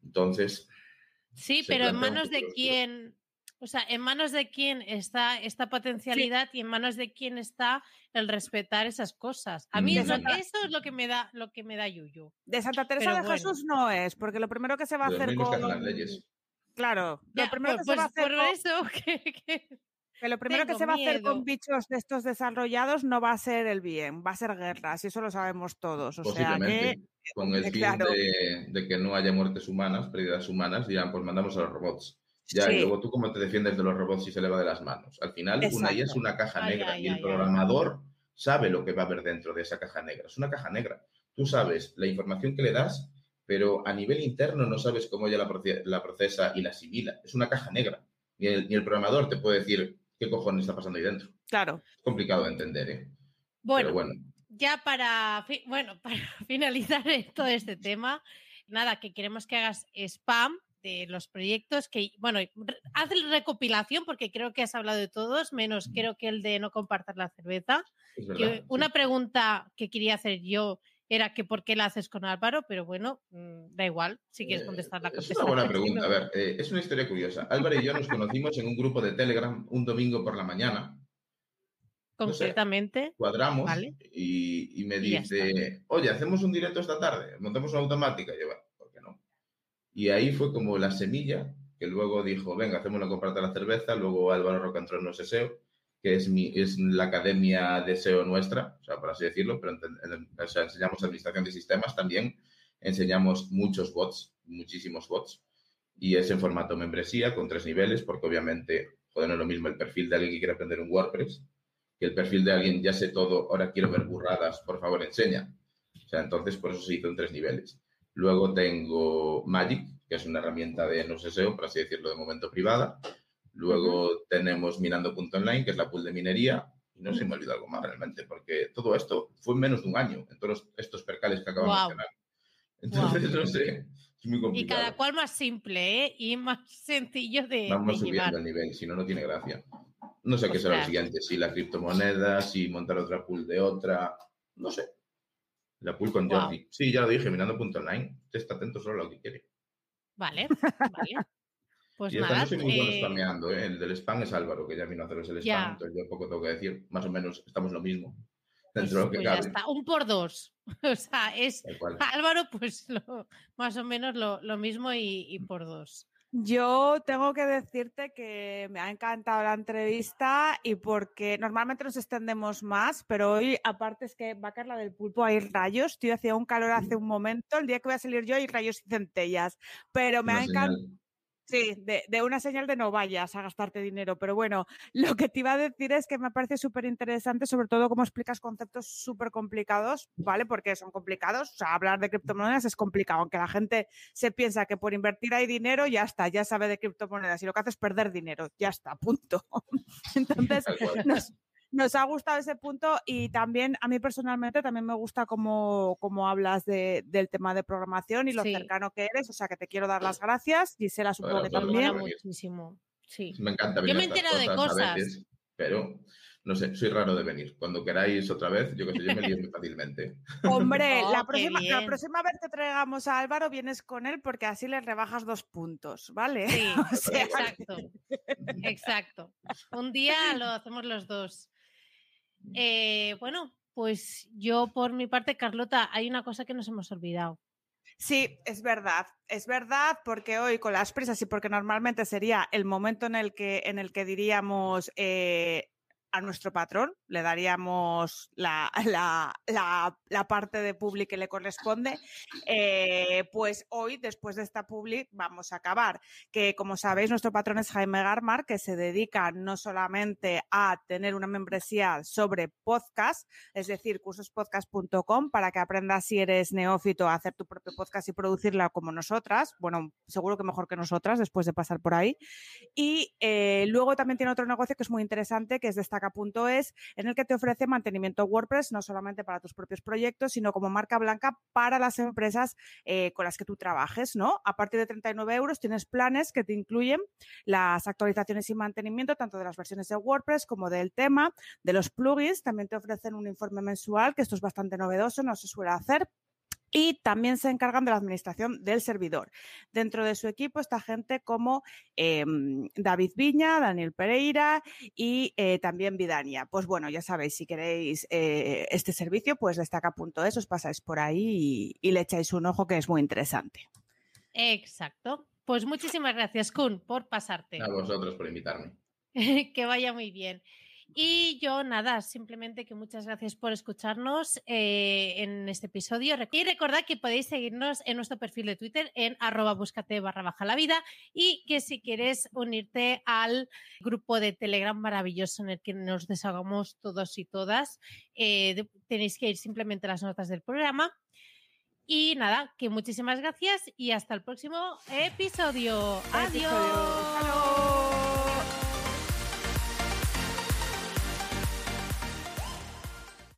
Entonces, sí, pero en manos de quién, o sea, en manos de quién está esta potencialidad y en manos de quién está el respetar esas cosas. A mí eso es lo que me da, lo que me da yuyu. De Santa Teresa Pero de bueno. Jesús no es, porque lo primero que se va a hacer con... las leyes. Claro, Ya, lo primero pues, que se va a pues hacer por con- eso [LAUGHS] que, que- Que lo primero que se va a hacer con bichos de estos desarrollados no va a ser el bien, va a ser guerras, y eso lo sabemos todos. O sea que. con el [LAUGHS] fin claro. de, de que no haya muertes humanas, pérdidas humanas, dirán, pues mandamos a los robots. Ya, Sí. y luego tú cómo te defiendes de los robots si se le va de las manos. Al final, una IA es Exacto. una caja Ay, negra ay, y el ay, programador sabe lo que va a haber dentro de esa caja negra. Es una caja negra. Tú sabes la información que le das, pero a nivel interno no sabes cómo ella la, la procesa y la asimila. Es una caja negra. Ni el, ni el programador te puede decir qué cojones está pasando ahí dentro. Claro. Es complicado de entender, ¿eh? Bueno, Pero bueno, ya para, bueno, [LAUGHS] para finalizar todo este tema, nada, que queremos que hagas spam de los proyectos que, bueno, haz la recopilación porque creo que has hablado de todos, menos creo que el de no compartir la cerveza. Que una sí. pregunta que quería hacer yo era que por qué la haces con Álvaro, pero bueno, mm, da igual, si quieres Eh, contestarla. Es una buena [LAUGHS] pregunta. A ver, eh, es una historia curiosa. Álvaro y yo nos conocimos en un grupo de Telegram un domingo por la mañana. no sé. Concretamente, Cuadramos Vale. y, y me Y dice, oye, hacemos un directo esta tarde, montamos una automática. Y yo, bueno, ¿por qué no? Y ahí fue como la semilla que luego dijo, venga, hacemos una comparta la cerveza. Luego Álvaro Rocantrón nos SEO, que es, mi, es la academia de SEO nuestra, o sea, por así decirlo, pero en- o sea, enseñamos administración de sistemas también, enseñamos muchos bots, muchísimos bots, y es en formato membresía con tres niveles, porque obviamente, joder, no es lo mismo el perfil de alguien que quiere aprender un WordPress que el perfil de alguien ya sé todo, ahora quiero ver burradas, por favor, enseña. O sea, entonces por eso se hizo en tres niveles. Luego tengo Magic, que es una herramienta de no sé SEO, por así decirlo, de momento privada. Luego tenemos Minando.online, que es la pool de minería. Y no se me olvidó algo más realmente, porque todo esto fue en menos de un año, en todos estos percales que acabo de mencionar. Entonces, no sé, es muy y complicado. cada cual más simple ¿eh? y más [LAUGHS] sencillo de, Vamos de llevar. subiendo el nivel, si no, no tiene gracia. No sé qué será lo Ostras. siguiente, si la criptomoneda, si montar otra pool de otra, no sé. La pool con. Jordi. Sí, ya lo dije, mirando.online. Usted está atento solo a lo que quiere. Vale, vale. Pues y nada, no soy muy bueno eh, spameando, ¿eh? El del spam es Álvaro, que ya vino a haceros el spam, Ya. entonces yo poco tengo que decir. Más o menos estamos lo mismo. Dentro pues, de lo que pues ya cabe. está, un por dos. [LAUGHS] O sea, es. Álvaro, pues lo- más o menos lo, lo mismo y, y por dos. Yo tengo que decirte que me ha encantado la entrevista y porque normalmente nos extendemos más, pero hoy, aparte es que va a caer la del pulpo, hay rayos. Tío, hacía un calor hace un momento. El día que voy a salir yo hay rayos y centellas. Pero me Una ha encantado. Sí, de, de una señal de no vayas a gastarte dinero. Pero bueno, [LAUGHS] lo que te iba a decir es que me parece súper interesante, sobre todo cómo explicas conceptos súper complicados, ¿vale? Porque son complicados. O sea, hablar de criptomonedas es complicado, aunque la gente se piensa que por invertir hay dinero, ya está, ya sabe de criptomonedas. Y lo que hace es perder dinero, ya está, [LAUGHS] punto. [LAUGHS] Entonces, nos, nos ha gustado ese punto y también a mí personalmente también me gusta cómo, cómo hablas de- del tema de programación y lo Sí. cercano que eres, o sea que te quiero dar las gracias, Gisela supongo que también. Venir. muchísimo. Sí. Me encanta Yo venir me he estas enterado de cosas. veces, pero no sé, soy raro de venir. Cuando queráis otra vez, yo que sé, yo me lío muy fácilmente. Hombre, Oh, la, próxima, la próxima vez que traigamos a Álvaro vienes con él porque así le rebajas dos puntos, ¿vale? [LAUGHS] Sí, O sea, exacto. Exacto. Un día lo hacemos los dos. Eh, bueno, pues yo por mi parte, Carlota, hay una cosa que nos hemos olvidado. Sí, es verdad, es verdad, porque hoy con las prisas y porque normalmente sería el momento en el que, en el que diríamos eh, a nuestro patrón, le daríamos [LAUGHS] la, la- la- parte de publi que le corresponde, eh, pues hoy, después de esta publi, vamos a acabar. Que como sabéis, nuestro patrón es Jaime Garmar, que se dedica no solamente a tener una membresía sobre podcast, es decir, cursospodcast.com para que aprendas si eres neófito a hacer tu propio podcast y producirla como nosotras. Bueno, seguro que mejor que nosotras después de pasar por ahí. Y eh, luego también tiene otro negocio que es muy interesante, que es destaca.es, en el que te ofrece mantenimiento WordPress, no solamente para tus propios proyectos, sino como marca blanca para las empresas eh, con las que tú trabajes, ¿no? A partir de 39 euros tienes planes que te incluyen las actualizaciones y mantenimiento tanto de las versiones de WordPress como del tema, de los plugins. También te ofrecen un informe mensual, que esto es bastante novedoso, no se suele hacer. Y también se encargan de la administración del servidor. Dentro de su equipo está gente como eh, David Viña, Daniel Pereira y eh, también Vidania. Pues bueno, ya sabéis, si queréis eh, este servicio, pues destaca.es, os pasáis por ahí y, y le echáis un ojo que es muy interesante. Exacto. Pues muchísimas gracias, Kun, por pasarte. A vosotros por invitarme. [LAUGHS] que vaya muy bien. Y yo nada, simplemente que muchas gracias por escucharnos eh, en este episodio. Y recordad que podéis seguirnos en nuestro perfil de Twitter en arroba búscate barra baja la vida y que si quieres unirte al grupo de Telegram maravilloso en el que nos desahogamos todos y todas, eh, tenéis que ir simplemente a las notas del programa. Y nada, que muchísimas gracias y hasta el próximo episodio. Adiós. ¡Hasta luego!